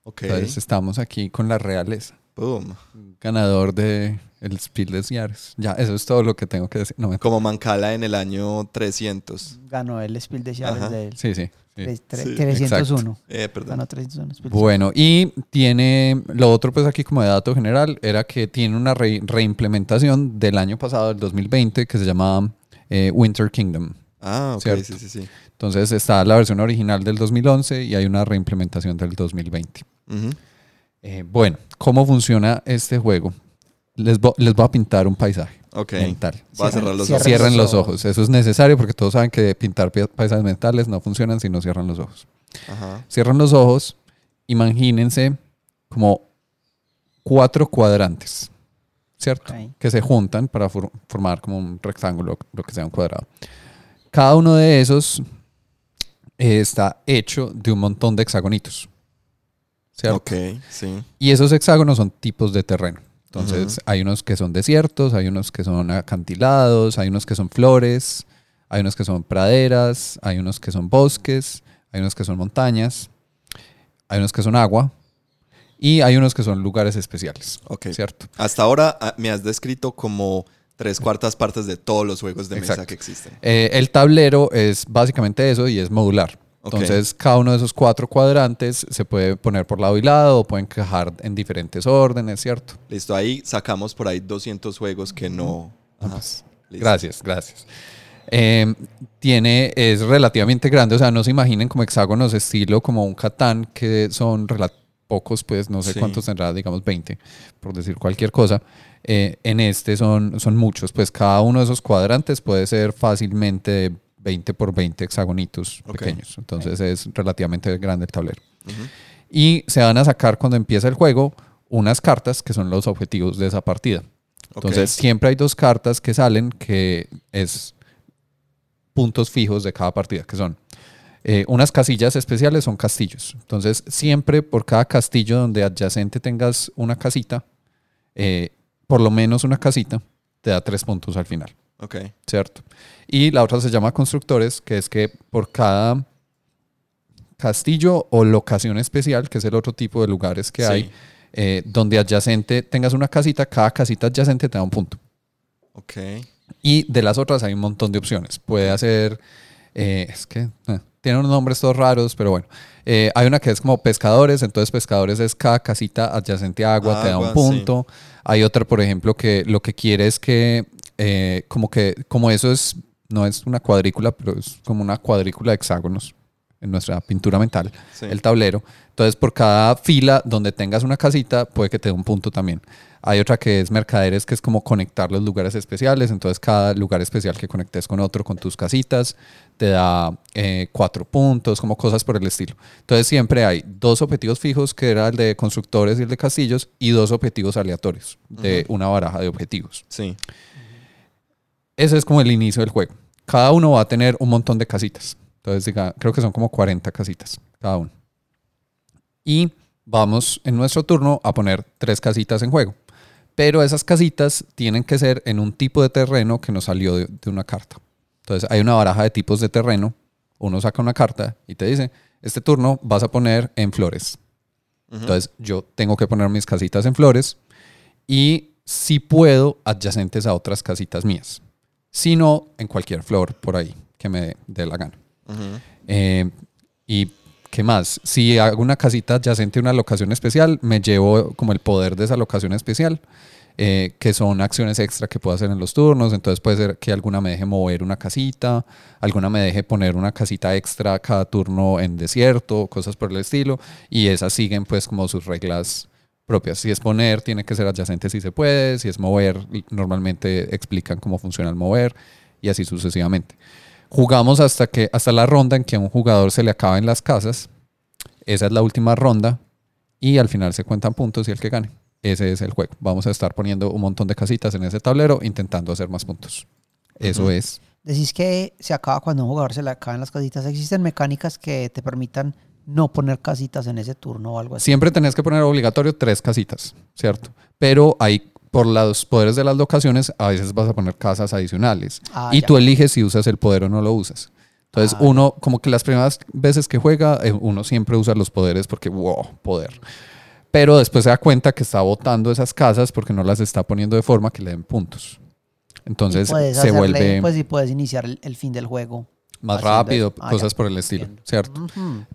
Ok. Entonces estamos aquí con la realeza. Boom. Ganador de el Spiel des Jahres. Ya, eso es todo lo que tengo que decir. Como Mancala en el año 300. Ganó el Spiel des Jahres de él. Sí, sí. 301. Eh, perdón. Ganó 301. Bueno, y tiene, lo otro pues aquí como de dato general, era que tiene una reimplementación del año pasado, del 2020, que se llama eh, Winter Kingdom. Ah, ok, sí, sí, sí. Entonces está la versión original del 2011 y hay una reimplementación del 2020. Eh, bueno, ¿cómo funciona este juego? Les, les voy a pintar un paisaje mental. Voy a cerrar los ojos. Cierren los ojos. Eso es necesario porque todos saben que pintar paisajes mentales no funcionan si no cierran los ojos. Cierran los ojos. Imagínense como cuatro cuadrantes, ¿cierto? Que se juntan para formar como un rectángulo, lo que sea un cuadrado. Cada uno de esos está hecho de un montón de hexagonitos. ¿Cierto? Ok, sí. Y esos hexágonos son tipos de terreno. Entonces, hay unos que son desiertos, hay unos que son acantilados, hay unos que son flores, hay unos que son praderas, hay unos que son bosques, hay unos que son montañas, hay unos que son agua y hay unos que son lugares especiales. Ok. ¿Cierto? Hasta ahora ah, me has descrito como tres cuartas partes de todos los juegos de mesa que existen. Eh, el tablero es básicamente eso y es modular. Entonces, cada uno de esos cuatro cuadrantes se puede poner por lado y lado o pueden encajar en diferentes órdenes, ¿cierto? Listo, ahí sacamos por ahí 200 juegos que no... Pues, gracias, gracias. Em, tiene, es relativamente grande, o sea, no se imaginen como hexágonos estilo como un Catán, que son pocos, pues no sé cuántos tendrá, digamos 20, por decir cualquier cosa. Eh, en este son, son muchos, pues cada uno de esos cuadrantes puede ser fácilmente 20 por 20 hexagonitos pequeños. Entonces es relativamente grande el tablero. Y se van a sacar cuando empieza el juego unas cartas que son los objetivos de esa partida. Entonces siempre hay dos cartas que salen que es puntos fijos de cada partida, que son eh, unas casillas especiales, son castillos. Entonces siempre por cada castillo donde adyacente tengas una casita, eh, por lo menos una casita, te da tres puntos al final. Ok. ¿Cierto? Y la otra se llama constructores, que es que por cada castillo o locación especial, que es el otro tipo de lugares que hay, eh, donde adyacente tengas una casita, cada casita adyacente te da un punto. Ok. Y de las otras hay un montón de opciones. Puede hacer, eh, es que eh, tiene unos nombres todos raros, pero bueno. hay una que es como pescadores, entonces pescadores es cada casita adyacente a agua, te da un punto. Hay otra, por ejemplo, que lo que quiere es que eh, como que, como eso es, no es una cuadrícula, pero es como una cuadrícula de hexágonos en nuestra pintura mental, el tablero. Entonces, por cada fila donde tengas una casita, puede que te dé un punto también. Hay otra que es mercaderes, que es como conectar los lugares especiales. Entonces, cada lugar especial que conectes con otro, con tus casitas, te da eh, cuatro puntos, como cosas por el estilo. Entonces, siempre hay dos objetivos fijos, que era el de constructores y el de castillos, y dos objetivos aleatorios de una baraja de objetivos. Sí. Ese es como el inicio del juego. Cada uno va a tener un montón de casitas. Entonces, creo que son como 40 casitas cada uno. Y vamos en nuestro turno a poner tres casitas en juego. Pero esas casitas tienen que ser en un tipo de terreno que nos salió de, una carta. Entonces, hay una baraja de tipos de terreno. Uno saca una carta y te dice, este turno vas a poner en flores. Entonces, yo tengo que poner mis casitas en flores y si puedo adyacentes a otras casitas mías sino en cualquier flor por ahí que me dé la gana. Eh, y ¿qué más? Si hago una casita adyacente a una locación especial, me llevo como el poder de esa locación especial. Eh, que son acciones extra que puedo hacer en los turnos. Entonces puede ser que alguna me deje mover una casita, alguna me deje poner una casita extra cada turno en desierto, cosas por el estilo. Y esas siguen pues como sus reglas propias. Si es poner, tiene que ser adyacente si se puede. Si es mover, normalmente explican cómo funciona el mover y así sucesivamente. Jugamos hasta, que, hasta la ronda en que a un jugador se le acaben las casas. Esa es la última ronda y al final se cuentan puntos y el que gane. Ese es el juego. Vamos a estar poniendo un montón de casitas en ese tablero intentando hacer más puntos. Eso es. Decís que se acaba cuando un jugador se le acaban las casitas. ¿Existen mecánicas que te permitan no poner casitas en ese turno o algo así? Siempre tenés que poner obligatorio tres casitas, ¿cierto? Pero hay, por los poderes de las locaciones, a veces vas a poner casas adicionales. Ah, y tú eliges si usas el poder o no lo usas. Entonces, ah, uno, como que las primeras veces que juega, eh, uno siempre usa los poderes porque, wow, poder pero después se da cuenta que está votando esas casas porque no las está poniendo de forma que le den puntos. Entonces se vuelve... Pues si puedes iniciar el, fin del juego. Más rápido, ah, cosas por el estilo, ¿cierto?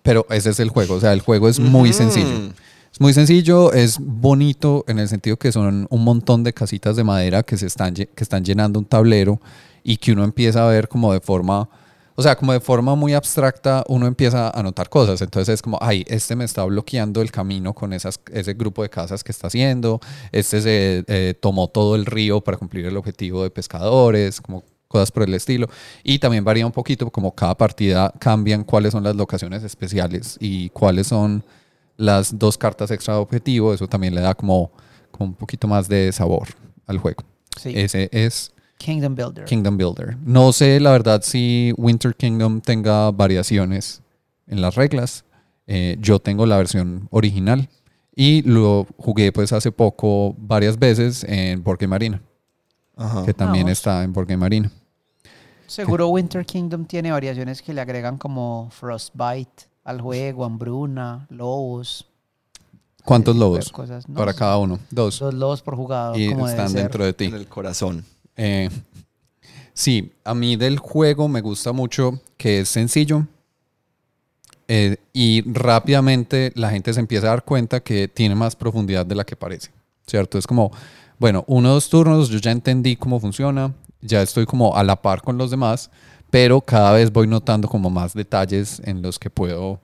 Pero ese es el juego, o sea, el juego es muy sencillo. Es muy sencillo, es bonito en el sentido que son un montón de casitas de madera que, se están, que están llenando un tablero y que uno empieza a ver como de forma o sea, como de forma muy abstracta uno empieza a notar cosas. Entonces es como, ay, este me está bloqueando el camino con esas, ese grupo de casas que está haciendo. Este se eh, tomó todo el río para cumplir el objetivo de pescadores, como cosas por el estilo. Y también varía un poquito, como cada partida cambian cuáles son las locaciones especiales y cuáles son las dos cartas extra de objetivo. Eso también le da como, como un poquito más de sabor al juego. Sí. Ese es Kingdom Builder. Kingdom Builder. No sé la verdad si Winter Kingdom tenga variaciones en las reglas. Eh, yo tengo la versión original y lo jugué pues hace poco varias veces en Borgue Marina, que también está en Borgue Marina. Seguro Winter Kingdom tiene variaciones que le agregan como Frostbite al juego, hambruna, lobos. ¿Cuántos lobos? Para cada uno. Dos. Dos lobos por jugador. Y están dentro de ti. En el corazón. Eh, sí, a mí del juego me gusta mucho que es sencillo eh, y rápidamente la gente se empieza a dar cuenta que tiene más profundidad de la que parece, ¿cierto? Es como, bueno, uno o dos turnos, yo ya entendí cómo funciona, ya estoy como a la par con los demás, pero cada vez voy notando como más detalles en los que puedo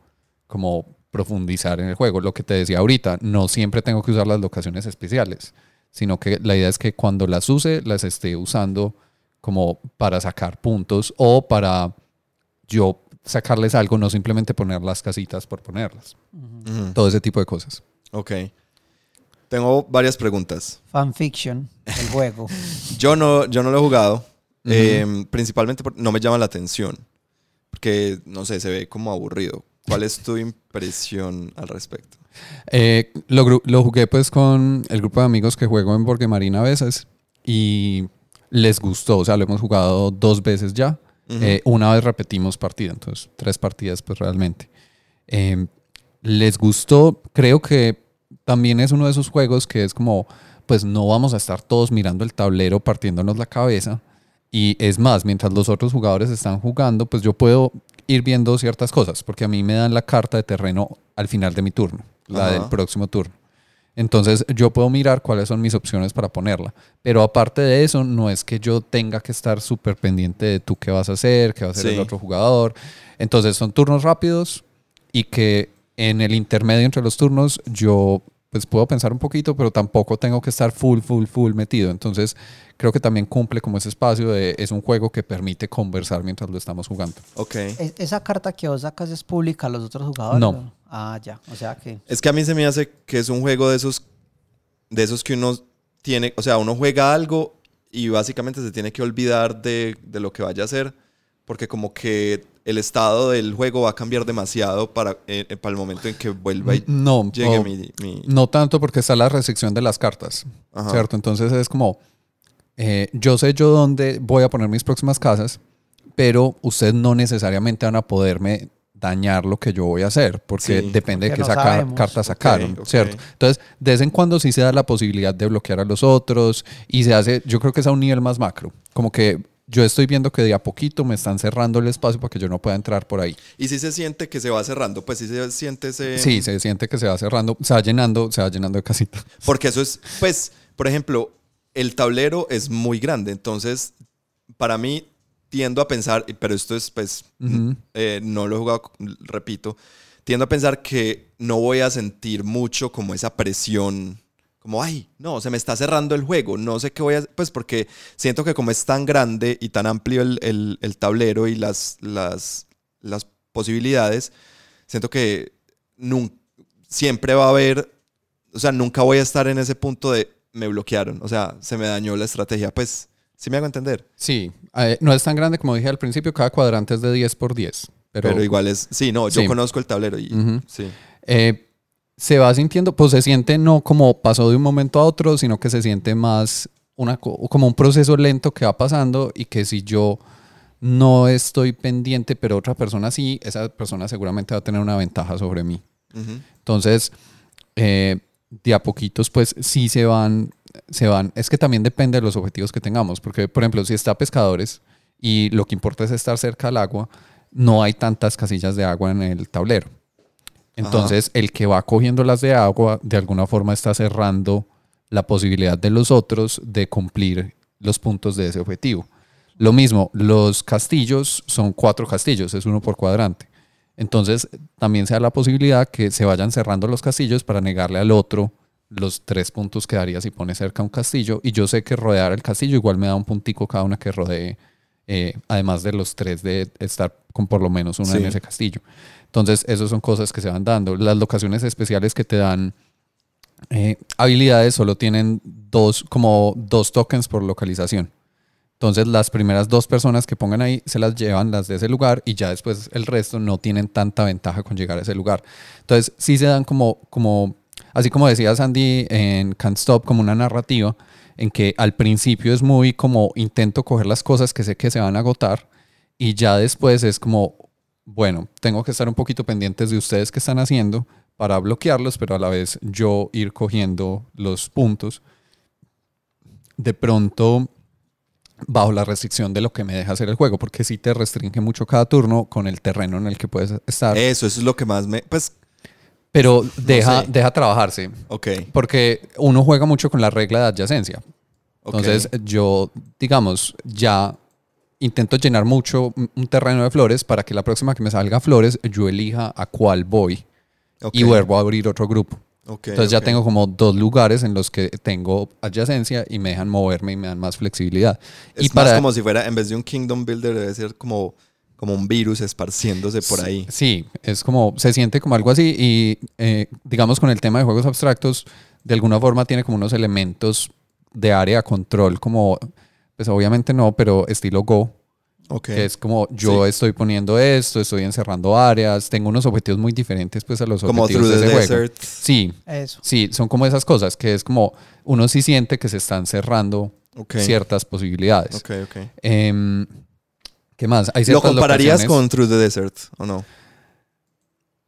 como profundizar en el juego. Lo que te decía ahorita, no siempre tengo que usar las locaciones especiales sino que la idea es que cuando las use, las esté usando como para sacar puntos o para yo sacarles algo, no simplemente poner las casitas por ponerlas. Todo ese tipo de cosas. Ok. Tengo varias preguntas. Fanfiction, el juego. yo, no, yo no lo he jugado. Em, principalmente porque no me llama la atención. Porque, no sé, se ve como aburrido. ¿Cuál es tu impresión al respecto? Eh, lo, lo, jugué pues con el grupo de amigos que juego en Borgue Marina a veces y les gustó, o sea, lo hemos jugado dos veces ya. Eh, una vez repetimos partida, entonces tres partidas pues realmente. Em, les gustó, creo que también es uno de esos juegos que es como, pues no vamos a estar todos mirando el tablero partiéndonos la cabeza. Y es más, mientras los otros jugadores están jugando, pues yo puedo ir viendo ciertas cosas, porque a mí me dan la carta de terreno al final de mi turno la del próximo turno. Entonces yo puedo mirar cuáles son mis opciones para ponerla. Pero aparte de eso, no es que yo tenga que estar súper pendiente de tú qué vas a hacer, qué va a hacer el otro jugador. Entonces son turnos rápidos y que en el intermedio entre los turnos yo pues puedo pensar un poquito, pero tampoco tengo que estar full, full, full metido. Entonces creo que también cumple como ese espacio de, es un juego que permite conversar mientras lo estamos jugando. Ok. ¿Esa carta que vos sacas es pública a los otros jugadores? No. Ah, ya. O sea que... Es que a mí se me hace que es un juego de esos, de esos que uno tiene, o sea, uno juega algo y básicamente se tiene que olvidar de, de lo que vaya a hacer, porque como que el estado del juego va a cambiar demasiado para, eh, eh, para el momento en que vuelva y no, llegue mi, No tanto porque está la recepción de las cartas, ¿cierto? Entonces es como, eh, yo sé yo dónde voy a poner mis próximas casas, pero ustedes no necesariamente van a poderme dañar lo que yo voy a hacer, porque depende de qué cartas sacaron, ¿cierto? Entonces, de vez en cuando sí se da la posibilidad de bloquear a los otros y se hace, yo creo que es a un nivel más macro, como que yo estoy viendo que de a poquito me están cerrando el espacio para que yo no pueda entrar por ahí. ¿Y si se siente que se va cerrando? Pues si se siente ese... Sí, se siente que se va cerrando, se va llenando, se va llenando de casitas. Porque eso es, pues, por ejemplo, el tablero es muy grande, entonces, para mí, tiendo a pensar, pero esto es, pues, eh, no lo he jugado, repito, tiendo a pensar que no voy a sentir mucho como esa presión como, ay, no, se me está cerrando el juego, no sé qué voy a hacer, pues porque siento que como es tan grande y tan amplio el, tablero y las, las, las posibilidades, siento que siempre va a haber, o sea, nunca voy a estar en ese punto de me bloquearon, o sea, se me dañó la estrategia, pues, ¿sí me hago entender? Sí, eh, no es tan grande como dije al principio, cada cuadrante es de 10 por 10. Pero, igual es, sí, no, yo conozco el tablero y sí. Eh, se va sintiendo, pues se siente no como pasó de un momento a otro, sino que se siente más una, como un proceso lento que va pasando y que si yo no estoy pendiente, pero otra persona sí, esa persona seguramente va a tener una ventaja sobre mí. Entonces, eh, de a poquitos, pues sí se van, se van. Es que también depende de los objetivos que tengamos, porque, por ejemplo, si está pescadores y lo que importa es estar cerca al agua, no hay tantas casillas de agua en el tablero. Entonces, el que va cogiendo las de agua, de alguna forma está cerrando la posibilidad de los otros de cumplir los puntos de ese objetivo. Lo mismo, los castillos son cuatro castillos, es uno por cuadrante. Entonces, también se da la posibilidad que se vayan cerrando los castillos para negarle al otro los tres puntos que daría si pone cerca un castillo. Y yo sé que rodear el castillo igual me da un puntico cada una que rodee, eh, además de los tres de estar con por lo menos uno en ese castillo. Entonces, esas son cosas que se van dando. Las locaciones especiales que te dan eh, habilidades solo tienen dos, como dos tokens por localización. Entonces, las primeras dos personas que pongan ahí se las llevan las de ese lugar y ya después el resto no tienen tanta ventaja con llegar a ese lugar. Entonces, sí se dan como, como así como decía Sandy en Can't Stop, como una narrativa en que al principio es muy como intento coger las cosas que sé que se van a agotar y ya después es como bueno, tengo que estar un poquito pendientes de ustedes que están haciendo para bloquearlos, pero a la vez yo ir cogiendo los puntos. De pronto, bajo la restricción de lo que me deja hacer el juego, porque si te restringe mucho cada turno con el terreno en el que puedes estar. Eso, eso es lo que más me... Pues, pero deja, deja trabajarse. Ok. Porque uno juega mucho con la regla de adyacencia. Entonces, yo, digamos, ya intento llenar mucho un terreno de flores para que la próxima que me salga flores yo elija a cuál voy y vuelvo a abrir otro grupo. Entonces ya tengo como dos lugares en los que tengo adyacencia y me dejan moverme y me dan más flexibilidad. Es y más como si fuera, en vez de un Kingdom Builder, debe ser como, como un virus esparciéndose por ahí. Sí, es como, se siente como algo así y eh, digamos con el tema de juegos abstractos, de alguna forma tiene como unos elementos de área control, como pues obviamente no, pero estilo Go. Que es como yo estoy poniendo esto, estoy encerrando áreas, tengo unos objetivos muy diferentes pues a los objetivos de ese juego. Sí, Eso. sí, son como esas cosas que es como uno sí siente que se están cerrando ciertas posibilidades. Ok, ok. Em, ¿Qué más? ¿Lo compararías con True the Desert o no?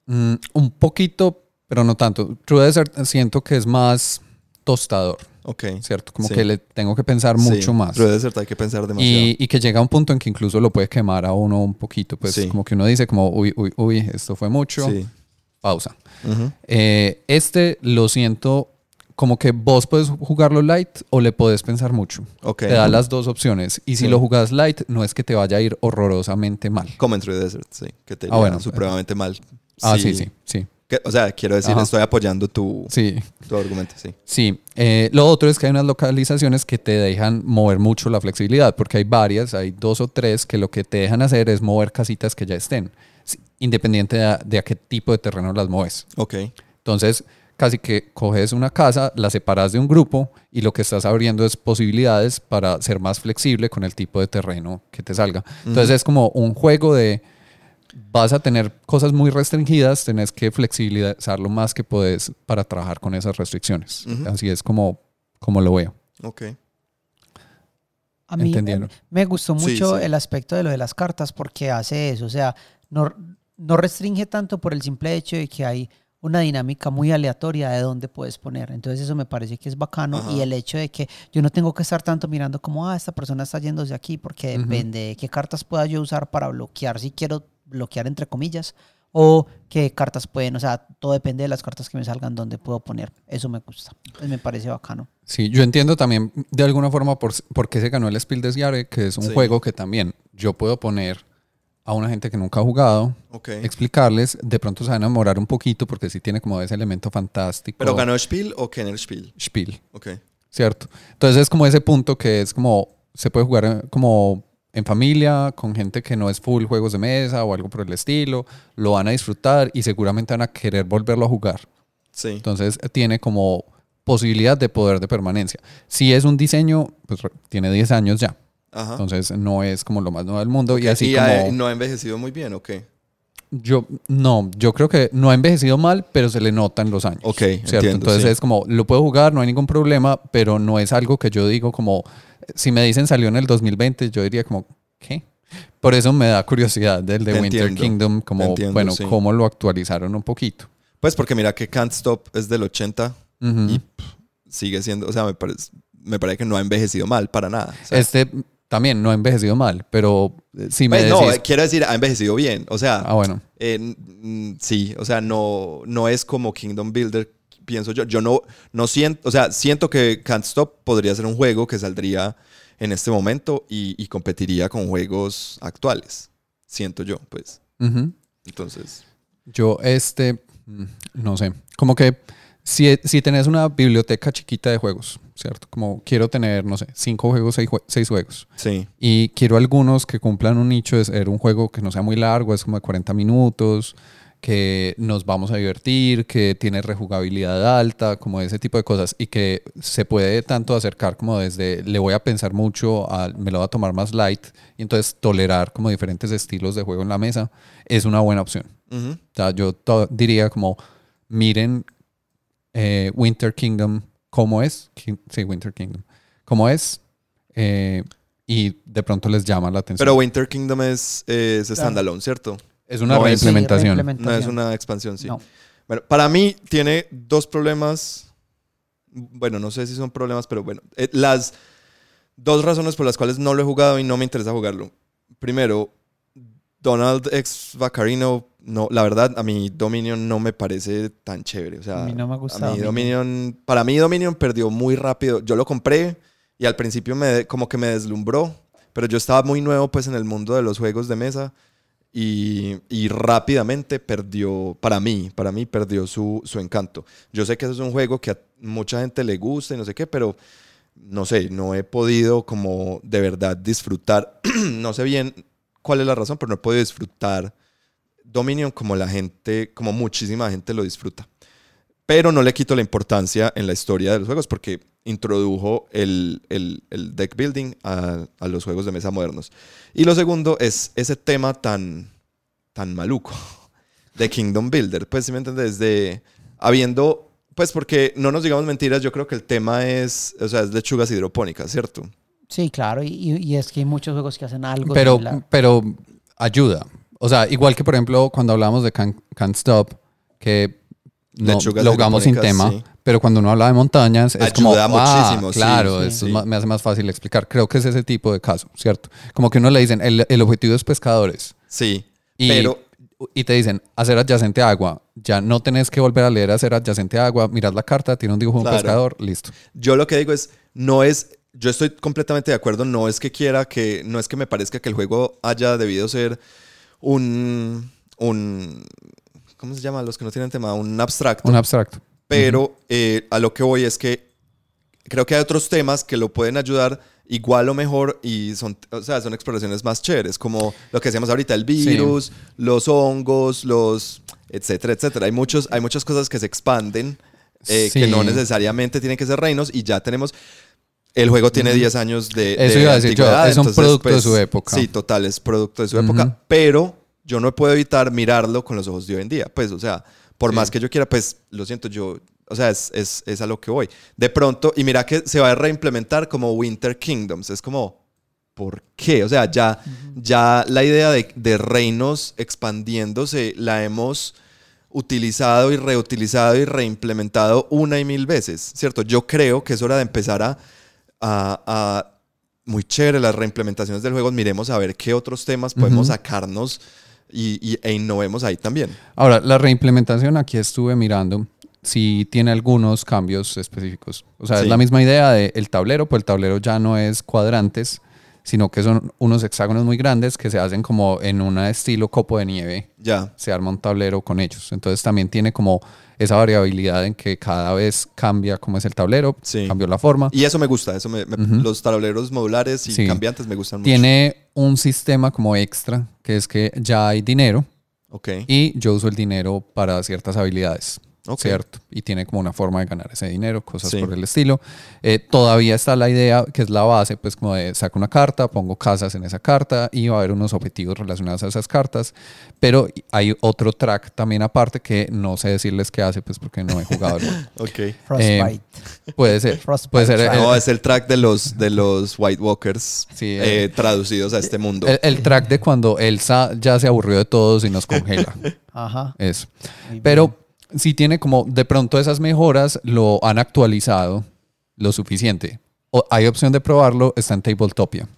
Mm, un poquito, pero no tanto. True Desert siento que es más tostador. Ok. ¿Cierto? Como que le tengo que pensar mucho más. Pero de hay que pensar demasiado. Y, y, que llega un punto en que incluso lo puede quemar a uno un poquito. Pues como que uno dice como, uy, uy, uy, esto fue mucho. Sí. Pausa. Eh, este lo siento como que vos puedes jugarlo light o le puedes pensar mucho. Okay. Te da las dos opciones. Y si lo jugás light, no es que te vaya a ir horrorosamente mal. Como en True Desert, sí. Que te ah, bueno, supremamente mal. Ah, sí, sí, sí o sea, quiero decir, estoy apoyando tu, sí. tu argumento, sí. Sí. Eh, lo otro es que hay unas localizaciones que te dejan mover mucho la flexibilidad, porque hay varias, hay dos o tres que lo que te dejan hacer es mover casitas que ya estén, independiente de a, qué tipo de terreno las mueves. Ok. Entonces, casi que coges una casa, la separas de un grupo y lo que estás abriendo es posibilidades para ser más flexible con el tipo de terreno que te salga. Entonces, es como un juego de vas a tener cosas muy restringidas, tenés que flexibilizar lo más que puedes para trabajar con esas restricciones. Así es como, como lo veo. Ok. A mí me, gustó mucho el aspecto de lo de las cartas porque hace eso, o sea, no, no restringe tanto por el simple hecho de que hay una dinámica muy aleatoria de dónde puedes poner. Entonces eso me parece que es bacano y el hecho de que yo no tengo que estar tanto mirando como, ah, esta persona está yéndose aquí porque depende de qué cartas pueda yo usar para bloquear si quiero bloquear entre comillas o qué cartas pueden, o sea, todo depende de las cartas que me salgan dónde puedo poner. Eso me gusta, me parece bacano. Sí, yo entiendo también de alguna forma por, por qué se ganó el Spiel des Jahres, que es un juego que también yo puedo poner a una gente que nunca ha jugado, explicarles, de pronto se van a enamorar un poquito porque sí tiene como ese elemento fantástico. ¿Pero ganó Spiel o Kenner Spiel? Spiel. Ok. ¿Cierto? Entonces es como ese punto que es como, se puede jugar eh, como en familia, con gente que no es full juegos de mesa o algo por el estilo, lo van a disfrutar y seguramente van a querer volverlo a jugar. Sí. Entonces tiene como posibilidad de poder de permanencia. Si es un diseño, pues tiene 10 años ya. Entonces no es como lo más nuevo del mundo. Y así como... no ha envejecido muy bien, ¿ok? Yo, no, yo creo que no ha envejecido mal, pero se le nota en los años. Ok, ¿cierto? Entonces es como, lo puedo jugar, no hay ningún problema, pero no es algo que yo digo como, si me dicen salió en el 2020, yo diría como, ¿qué? Por eso me da curiosidad del de Winter Kingdom, como, bueno, cómo lo actualizaron un poquito. Pues porque mira que Can't Stop es del 80 y sigue siendo, o sea, me parece, me parece que no ha envejecido mal para nada. este también no ha envejecido mal, pero eh, si me pues No, quiero decir, ha envejecido bien. O sea, ah, bueno. sí, o sea, no, no es como Kingdom Builder, pienso yo. Yo no, no siento, o sea, siento que Can't Stop podría ser un juego que saldría en este momento y, competiría con juegos actuales. Siento yo, pues. Entonces. Yo, este, mm, no sé, como que si, si tenés una biblioteca chiquita de juegos, ¿cierto? Como quiero tener, no sé, cinco juegos, seis, juegos. Sí. Y quiero algunos que cumplan un nicho de ser un juego que no sea muy largo, es como de 40 minutos, que nos vamos a divertir, que tiene rejugabilidad alta, como ese tipo de cosas, y que se puede tanto acercar como desde le voy a pensar mucho, a, me lo voy a tomar más light, y entonces tolerar como diferentes estilos de juego en la mesa, es una buena opción. O sea, yo diría como, miren eh, Winter Kingdom cómo es, sí, Winter Kingdom, cómo es, eh, y de pronto les llama la atención. Pero Winter Kingdom es, es standalone, ¿cierto? Es una reimplementación. No es una expansión, sí. Bueno, para mí tiene dos problemas. Bueno, no sé si son problemas, pero bueno. Eh, las dos razones por las cuales no lo he jugado y no me interesa jugarlo. Primero, Donald X Vacarino no, la verdad, a mi Dominion no me parece tan chévere. O sea, a mí no me gusta. Dominion, para mí Dominion perdió muy rápido. Yo lo compré y al principio me, como que me deslumbró, pero yo estaba muy nuevo pues en el mundo de los juegos de mesa y, rápidamente perdió, para mí, para mí perdió su, su encanto. Yo sé que eso es un juego que a mucha gente le gusta y no sé qué, pero no sé, no he podido como de verdad disfrutar. no sé bien cuál es la razón, pero no he podido disfrutar Dominion como la gente, como muchísima gente lo disfruta. Pero no le quito la importancia en la historia de los juegos porque introdujo el, el, el deck building a, a, los juegos de mesa modernos. Y lo segundo es ese tema tan, tan maluco de Kingdom Builder. Pues si me entiendes, de habiendo, pues porque no nos digamos mentiras, yo creo que el tema es, o sea, es lechugas hidropónicas, ¿cierto? Sí, claro, y, y es que hay muchos juegos que hacen algo. Pero, pero ayuda. O sea, igual que por ejemplo cuando hablamos de Can't, Stop, que no, lo jugamos sin tema, pero cuando uno habla de montañas es como, ah, muchísimo, claro, eso me hace más fácil explicar. Creo que es ese tipo de caso, ¿cierto? Como que uno le dicen, el, el objetivo es pescadores. Sí, y, pero... Y te dicen, hacer adyacente a agua. Ya no tenés que volver a leer hacer adyacente a agua, miras la carta, tiene un dibujo de un pescador, listo. Yo lo que digo es, no es yo estoy completamente de acuerdo. No es que quiera que, no es que me parezca que el juego haya debido ser un, un, ¿cómo se llama? Los que no tienen tema, un abstracto. Un abstracto. Pero eh, a lo que voy es que creo que hay otros temas que lo pueden ayudar igual o mejor y son, o sea, son exploraciones más chéveres, como lo que decíamos ahorita, el virus, los hongos, los, etcétera, etcétera. Hay, muchos, hay muchas cosas que se expanden, eh, que no necesariamente tienen que ser reinos y ya tenemos... El juego tiene 10 años de. Eso iba a decir yo, es un producto de pues, su época. Sí, total, es producto de su época, pero yo no puedo evitar mirarlo con los ojos de hoy en día. Pues, o sea, por más que yo quiera, pues, lo siento, yo, o sea, es, es, es, a lo que voy. De pronto, y mira que se va a reimplementar como Winter Kingdoms, es como, ¿por qué? O sea, ya, ya la idea de, de reinos expandiéndose la hemos utilizado y reutilizado y reimplementado una y mil veces, ¿cierto? Yo creo que es hora de empezar a, a, muy chévere las reimplementaciones del juego, miremos a ver qué otros temas podemos sacarnos y, e innovemos ahí también. Ahora, la reimplementación aquí estuve mirando si tiene algunos cambios específicos. O sea, es la misma idea del tablero, pues el tablero ya no es cuadrantes, sino que son unos hexágonos muy grandes que se hacen como en un estilo copo de nieve. Ya. Se arma un tablero con ellos. Entonces también tiene como esa variabilidad en que cada vez cambia cómo es el tablero, sí. cambió la forma. Y eso me gusta, eso los tableros modulares y cambiantes me gustan mucho. Tiene un sistema como extra, que es que ya hay dinero. Ok. Y yo uso el dinero para ciertas habilidades. ¿Cierto? Y tiene como una forma de ganar ese dinero, cosas por el estilo. Eh, todavía está la idea, que es la base, pues como de saco una carta, pongo casas en esa carta y va a haber unos objetivos relacionados a esas cartas, pero hay otro track también aparte que no sé decirles qué hace, pues porque no he jugado. ok. Frostbite. Eh, puede ser. Puede ser. no, es el track de los, de los White Walkers eh, traducidos a este mundo. El, track de cuando Elsa ya se aburrió de todos y nos congela. Ajá. Eso. Pero si tiene como de pronto esas mejoras lo han actualizado lo suficiente. O hay opción de probarlo, está en Tabletopia.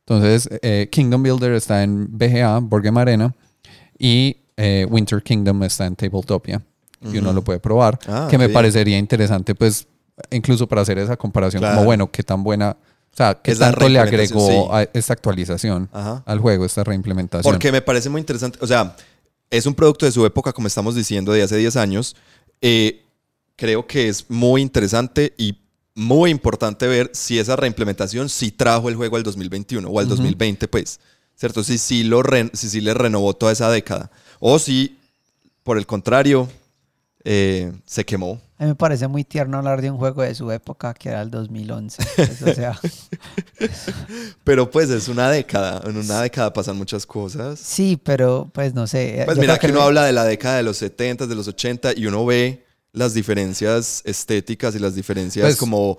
Entonces, eh, Kingdom Builder está en BGA, Board Arena, y eh, Winter Kingdom está en Tabletopia. Y uno lo puede probar. Ah, que me parecería interesante, pues, incluso para hacer esa comparación, como bueno, qué tan buena. O sea, ¿qué tanto le agregó a esta actualización al juego, esta reimplementación? Porque me parece muy interesante. O sea, es un producto de su época, como estamos diciendo, de hace 10 años. Eh, creo que es muy interesante y muy importante ver si esa reimplementación sí trajo el juego al 2021 o al 2020, pues, ¿cierto? Si sí lo si, sí le renovó toda esa década. O si, por el contrario, eh, se quemó. A mí me parece muy tierno hablar de un juego de su época que era el 2011. Pues, o sea. pero pues es una década. En una década pasan muchas cosas. Sí, pero pues no sé. Pues mira que uno habla de la década de los 70, de los 80 y uno ve las diferencias estéticas y las diferencias pues como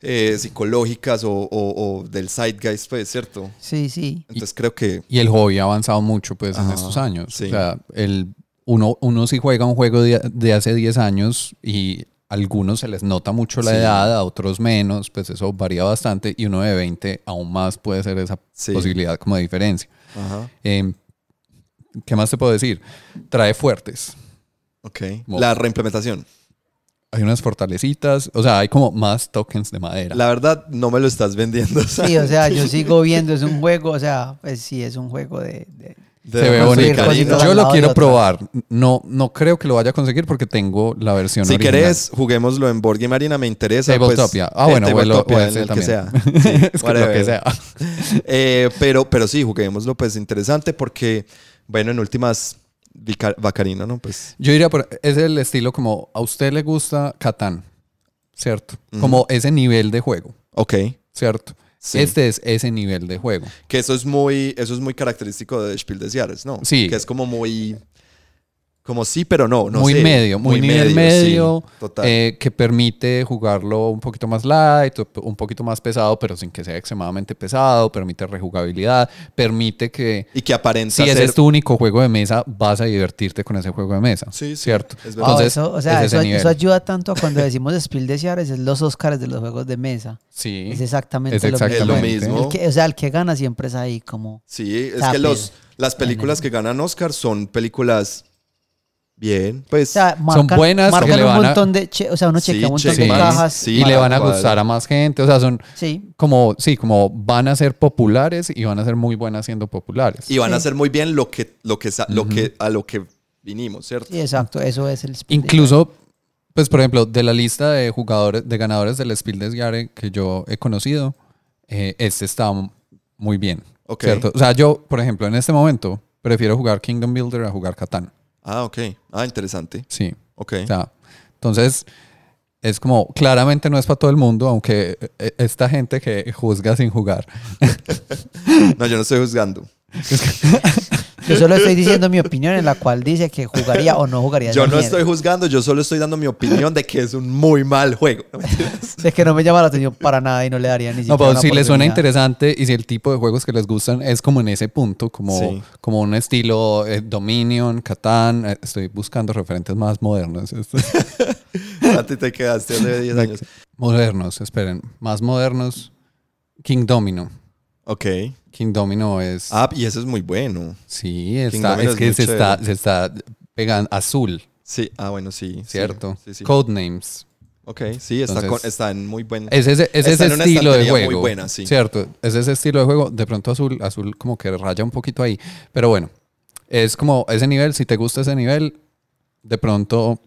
eh, psicológicas o, del zeitgeist, pues, ¿cierto? Sí, sí. Entonces creo que... Y el hobby ha avanzado mucho pues en estos años. O sea, el uno, uno si juega un juego de, hace 10 años y a algunos se les nota mucho la edad, a otros menos, pues eso varía bastante y uno de 20 aún más puede ser esa posibilidad como de diferencia. Em, ¿Qué más te puedo decir? Trae fuertes. Ok. la reimplementación. Hay unas fortalecitas, o sea, hay como más tokens de madera. La verdad, no me lo estás vendiendo. Sí, o sea, yo sigo viendo, es un juego, o sea, pues sí, es un juego de se ve bonito. Yo lo quiero probar. No, no creo que lo vaya a conseguir porque tengo la versión si original. Si querés, juguémoslo en Board Game Arena, me interesa. Pues, ah, bueno, bueno, en el que sea. es que lo que sea. Eh, pero, pero sí, juguémoslo, pues interesante porque, bueno, en últimas, Bacarina, ¿no? Pues. Yo diría, por, es el estilo como a usted le gusta Catán, ¿cierto? Como ese nivel de juego. Ok. ¿Cierto? Este es ese nivel de juego. Que eso es muy, eso es muy característico de Spiel des Jahres, ¿no? Sí. Que es como muy como sí, pero no. no muy medio, muy, nivel medio, eh, que permite jugarlo un poquito más light, un poquito más pesado, pero sin que sea extremadamente pesado, permite rejugabilidad, permite que... Y que aparenta Si ese es tu único juego de mesa, vas a divertirte con ese juego de mesa. Sí, ¿cierto? Entonces, eso, o sea, eso, ayuda tanto cuando decimos Spiel des Jahres, es los Oscars de los juegos de mesa. Sí. Es exactamente, lo mismo. o sea, el que gana siempre es ahí como... Sí, es que los, las películas que ganan Oscar son películas Bien, pues son buenas marcan un montón de, o sea, uno chequea un montón de cajas y le van a gustar a más gente, o sea, son como sí, como van a ser populares y van a ser muy buenas siendo populares. Y van a ser muy bien lo que lo que lo que a lo que vinimos, ¿cierto? Sí, exacto, eso es el Incluso pues por ejemplo, de la lista de jugadores de ganadores del Spiel des Jahres que yo he conocido, eh, este está muy bien, ¿cierto? O sea, yo, por ejemplo, en este momento prefiero jugar Kingdom Builder a jugar Catán. Ah, ok. Ah, interesante. Sí. Ok. O sea, entonces, es como, claramente no es para todo el mundo, aunque eh, esta gente que juzga sin jugar. no, yo no estoy juzgando. Yo solo estoy diciendo mi opinión en la cual dice que jugaría o no jugaría. Yo no estoy juzgando, yo solo estoy dando mi opinión de que es un muy mal juego. es que no me llama la atención para nada y no le daría ni siquiera. No, pero si les suena interesante y si el tipo de juegos que les gustan es como en ese punto, como, como un estilo eh, Dominion, Catán. Eh, estoy buscando referentes más modernos. A ti te quedaste hace 10 años. Modernos, esperen. Más modernos. King Domino. Ok. King Domino es. Ah, y eso es muy bueno. Sí, está, es que se está, se está pegando azul. Sí, ah, bueno, sí. Cierto. Sí, Codenames. Ok, sí, está, está en muy buen. Es ese, es ese estilo de juego. Muy buena, sí. Cierto, es ese estilo de juego. De pronto azul, azul como que raya un poquito ahí. Pero bueno, es como ese nivel. Si te gusta ese nivel, de pronto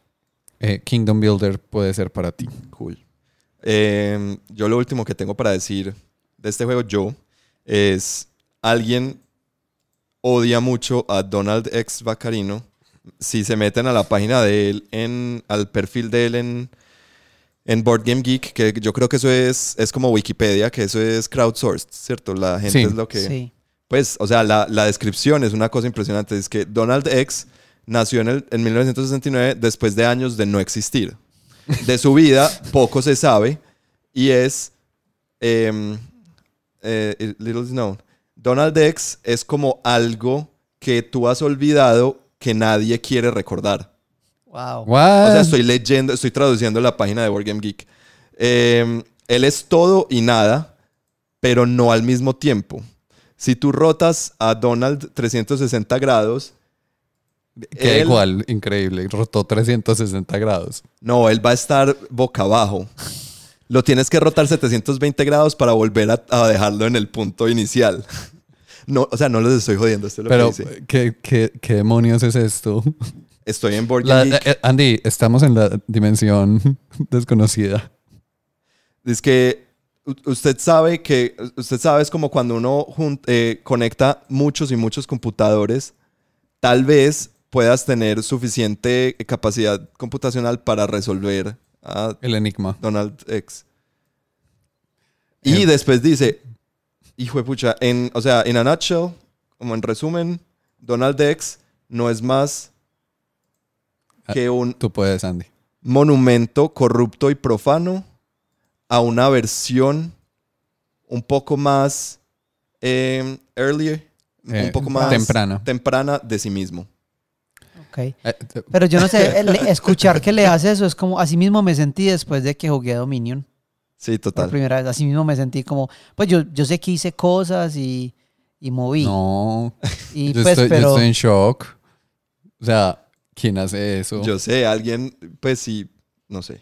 eh, Kingdom Builder puede ser para ti. Cool. Em, yo lo último que tengo para decir de este juego, yo, es alguien odia mucho a Donald X Bacarino. Si se meten a la página de él, en, al perfil de él en, en Board Game Geek, que yo creo que eso es, es como Wikipedia, que eso es crowdsourced, ¿cierto? La gente es lo que... Sí. Pues, o sea, la, la, descripción es una cosa impresionante. Es que Donald X nació en, el, en 1969 después de años de no existir. De su vida poco se sabe y es... Em, eh, little known. Donald X es como algo que tú has olvidado que nadie quiere recordar. Wow. O sea, estoy leyendo, estoy traduciendo la página de Wargame Geek. Em, él es todo y nada, pero no al mismo tiempo. Si tú rotas a Donald 360 grados. Que igual, increíble, rotó 360 grados. No, él va a estar boca abajo lo tienes que rotar 720 grados para volver a, dejarlo en el punto inicial. No, o sea, no les estoy jodiendo, esto es lo Pero, que dice. ¿qué, qué, demonios es esto? Estoy en Board eh, Andy, estamos en la dimensión desconocida. Es que usted sabe que, usted sabe, es como cuando uno eh, conecta muchos y muchos computadores, tal vez puedas tener suficiente capacidad computacional para resolver el enigma. Donald X. Y después dice, hijo de pucha, en, o sea, en a nutshell, como en resumen, Donald X no es más ah, que un Tú puedes, Andy. monumento corrupto y profano a una versión un poco más eh, earlier, un eh, poco más temprana. temprana de sí mismo. Eh, Pero yo no sé, escuchar que le hace eso es como, así mismo me sentí después de que jugué Dominion. Sí, total. Por primera vez, así mismo me sentí como, pues yo, yo sé que hice cosas y, y moví. No, y yo, pues, estoy, pero... estoy en shock. O sea, ¿quién hace eso? Yo sé, alguien, pues sí, no sé.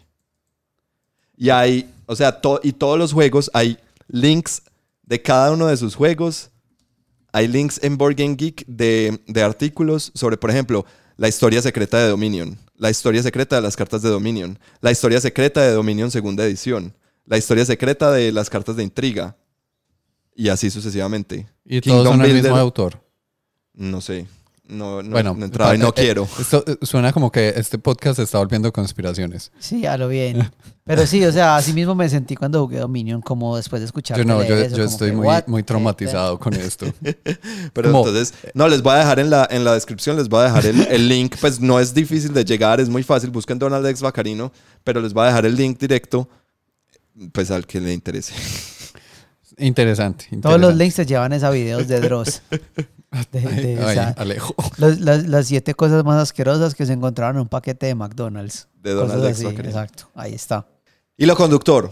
Y hay, o sea, y todos los juegos, hay links de cada uno de sus juegos. Hay links en Board Game Geek de, de artículos sobre, por ejemplo, la historia secreta de Dominion, la historia secreta de las cartas de Dominion, la historia secreta de Dominion segunda edición, la historia secreta de las cartas de intriga y así sucesivamente. ¿Y todos son el mismo autor? No sé. No, no, bueno, no, y no eh, quiero. Esto eh, suena como que este podcast se está volviendo conspiraciones. Sí, a lo bien. Pero sí, o sea, así mismo me sentí cuando jugué Dominion, como después de escuchar. Yo no, yo, estoy muy, muy traumatizado con esto. Pero entonces, no, les voy a dejar en la, en la descripción, les voy a dejar el, el, link. Pues no es difícil de llegar, es muy fácil. Busquen Donald X Bacarino, pero les voy a dejar el link directo, pues al que le interese. Interesante, Todos los links se llevan a videos de Dross. Alejo. Las, siete cosas más asquerosas que se encontraron en un paquete de McDonald's. De Donald Exacto, ahí está. ¿Y lo conductor?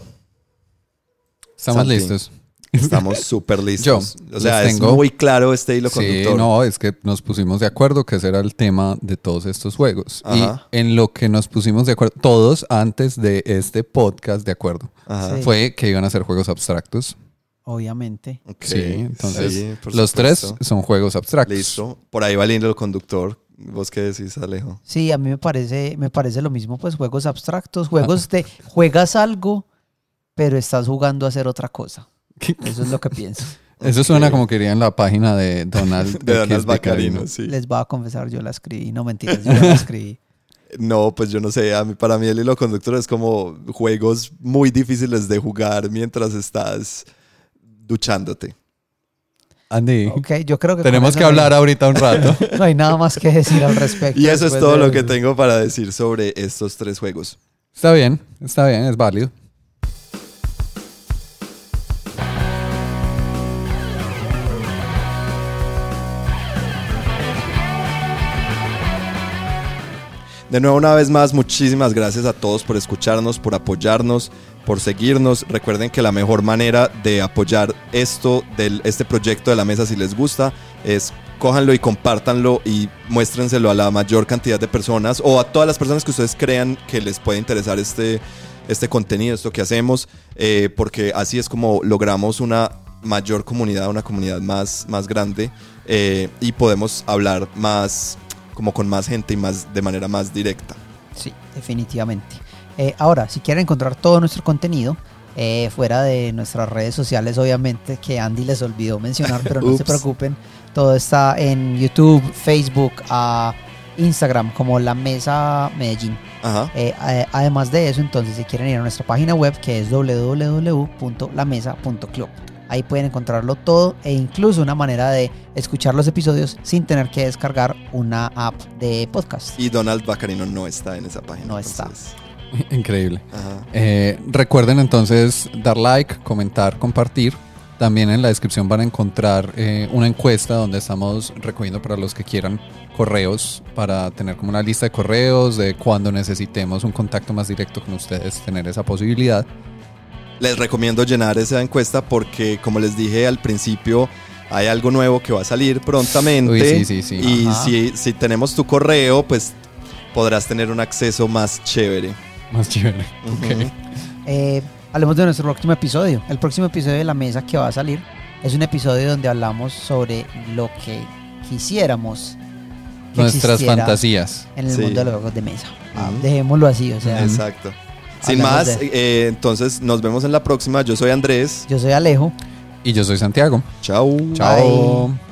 Estamos listos. Estamos súper listos. o sea, es muy claro este hilo conductor. Sí, no, es que nos pusimos de acuerdo que ese era el tema de todos estos juegos. Y en lo que nos pusimos de acuerdo, todos antes de este podcast de acuerdo, fue que iban a ser juegos abstractos. Obviamente. Sí, entonces los tres son juegos abstractos. Listo. Por ahí va lindo el conductor. ¿Vos qué decís, Alejo? Sí, a mí me parece, me parece lo mismo, pues juegos abstractos, juegos de juegas algo, pero estás jugando a hacer otra cosa. Eso es lo que pienso. Eso suena como que iría en la página de Donald, de Donald Bacarino, sí. Les voy a confesar, yo la escribí. No mentiras, yo la escribí. No, pues yo no sé. A mí, para mí el hilo conductor es como juegos muy difíciles de jugar mientras estás duchándote. Andy. Ok, yo creo que. Tenemos que hablar ahorita un rato. no hay nada más que decir al respecto. Y eso es todo lo que tengo para decir sobre estos tres juegos. Está bien, está bien, es válido. De nuevo, una vez más, muchísimas gracias a todos por escucharnos, por apoyarnos, por seguirnos. Recuerden que la mejor manera de apoyar esto, del, este proyecto de la mesa, si les gusta, es cójanlo y compártanlo y muéstrenselo a la mayor cantidad de personas o a todas las personas que ustedes crean que les puede interesar este, este contenido, esto que hacemos, eh, porque así es como logramos una mayor comunidad, una comunidad más, más grande eh, y podemos hablar más como con más gente y más de manera más directa. Sí, definitivamente. Eh, ahora, si quieren encontrar todo nuestro contenido, eh, fuera de nuestras redes sociales, obviamente, que Andy les olvidó mencionar, pero no se preocupen, todo está en YouTube, Facebook, Instagram, como La Mesa Medellín. Eh, además de eso, entonces, si quieren ir a nuestra página web, que es www.lamesa.club. Ahí pueden encontrarlo todo e incluso una manera de escuchar los episodios sin tener que descargar una app de podcast. Y Donald Bacarino no está en esa página. No está. Increíble. Eh, recuerden entonces dar like, comentar, compartir. También en la descripción van a encontrar eh, una encuesta donde estamos recogiendo para los que quieran correos para tener como una lista de correos de cuando necesitemos un contacto más directo con ustedes, tener esa posibilidad les recomiendo llenar esa encuesta porque, como les dije al principio, hay algo nuevo que va a salir prontamente. sí, sí, sí. Y si, si, tenemos tu correo, pues podrás tener un acceso más chévere. Más chévere. Eh, hablemos de nuestro próximo episodio. El próximo episodio de La Mesa que va a salir es un episodio donde hablamos sobre lo que quisiéramos. Nuestras fantasías. En el mundo de los juegos de mesa. Dejémoslo así, o sea. Exacto. Sin más, eh, entonces nos vemos en la próxima. Yo soy Andrés. Yo soy Alejo. Y yo soy Santiago. Chao. Chao.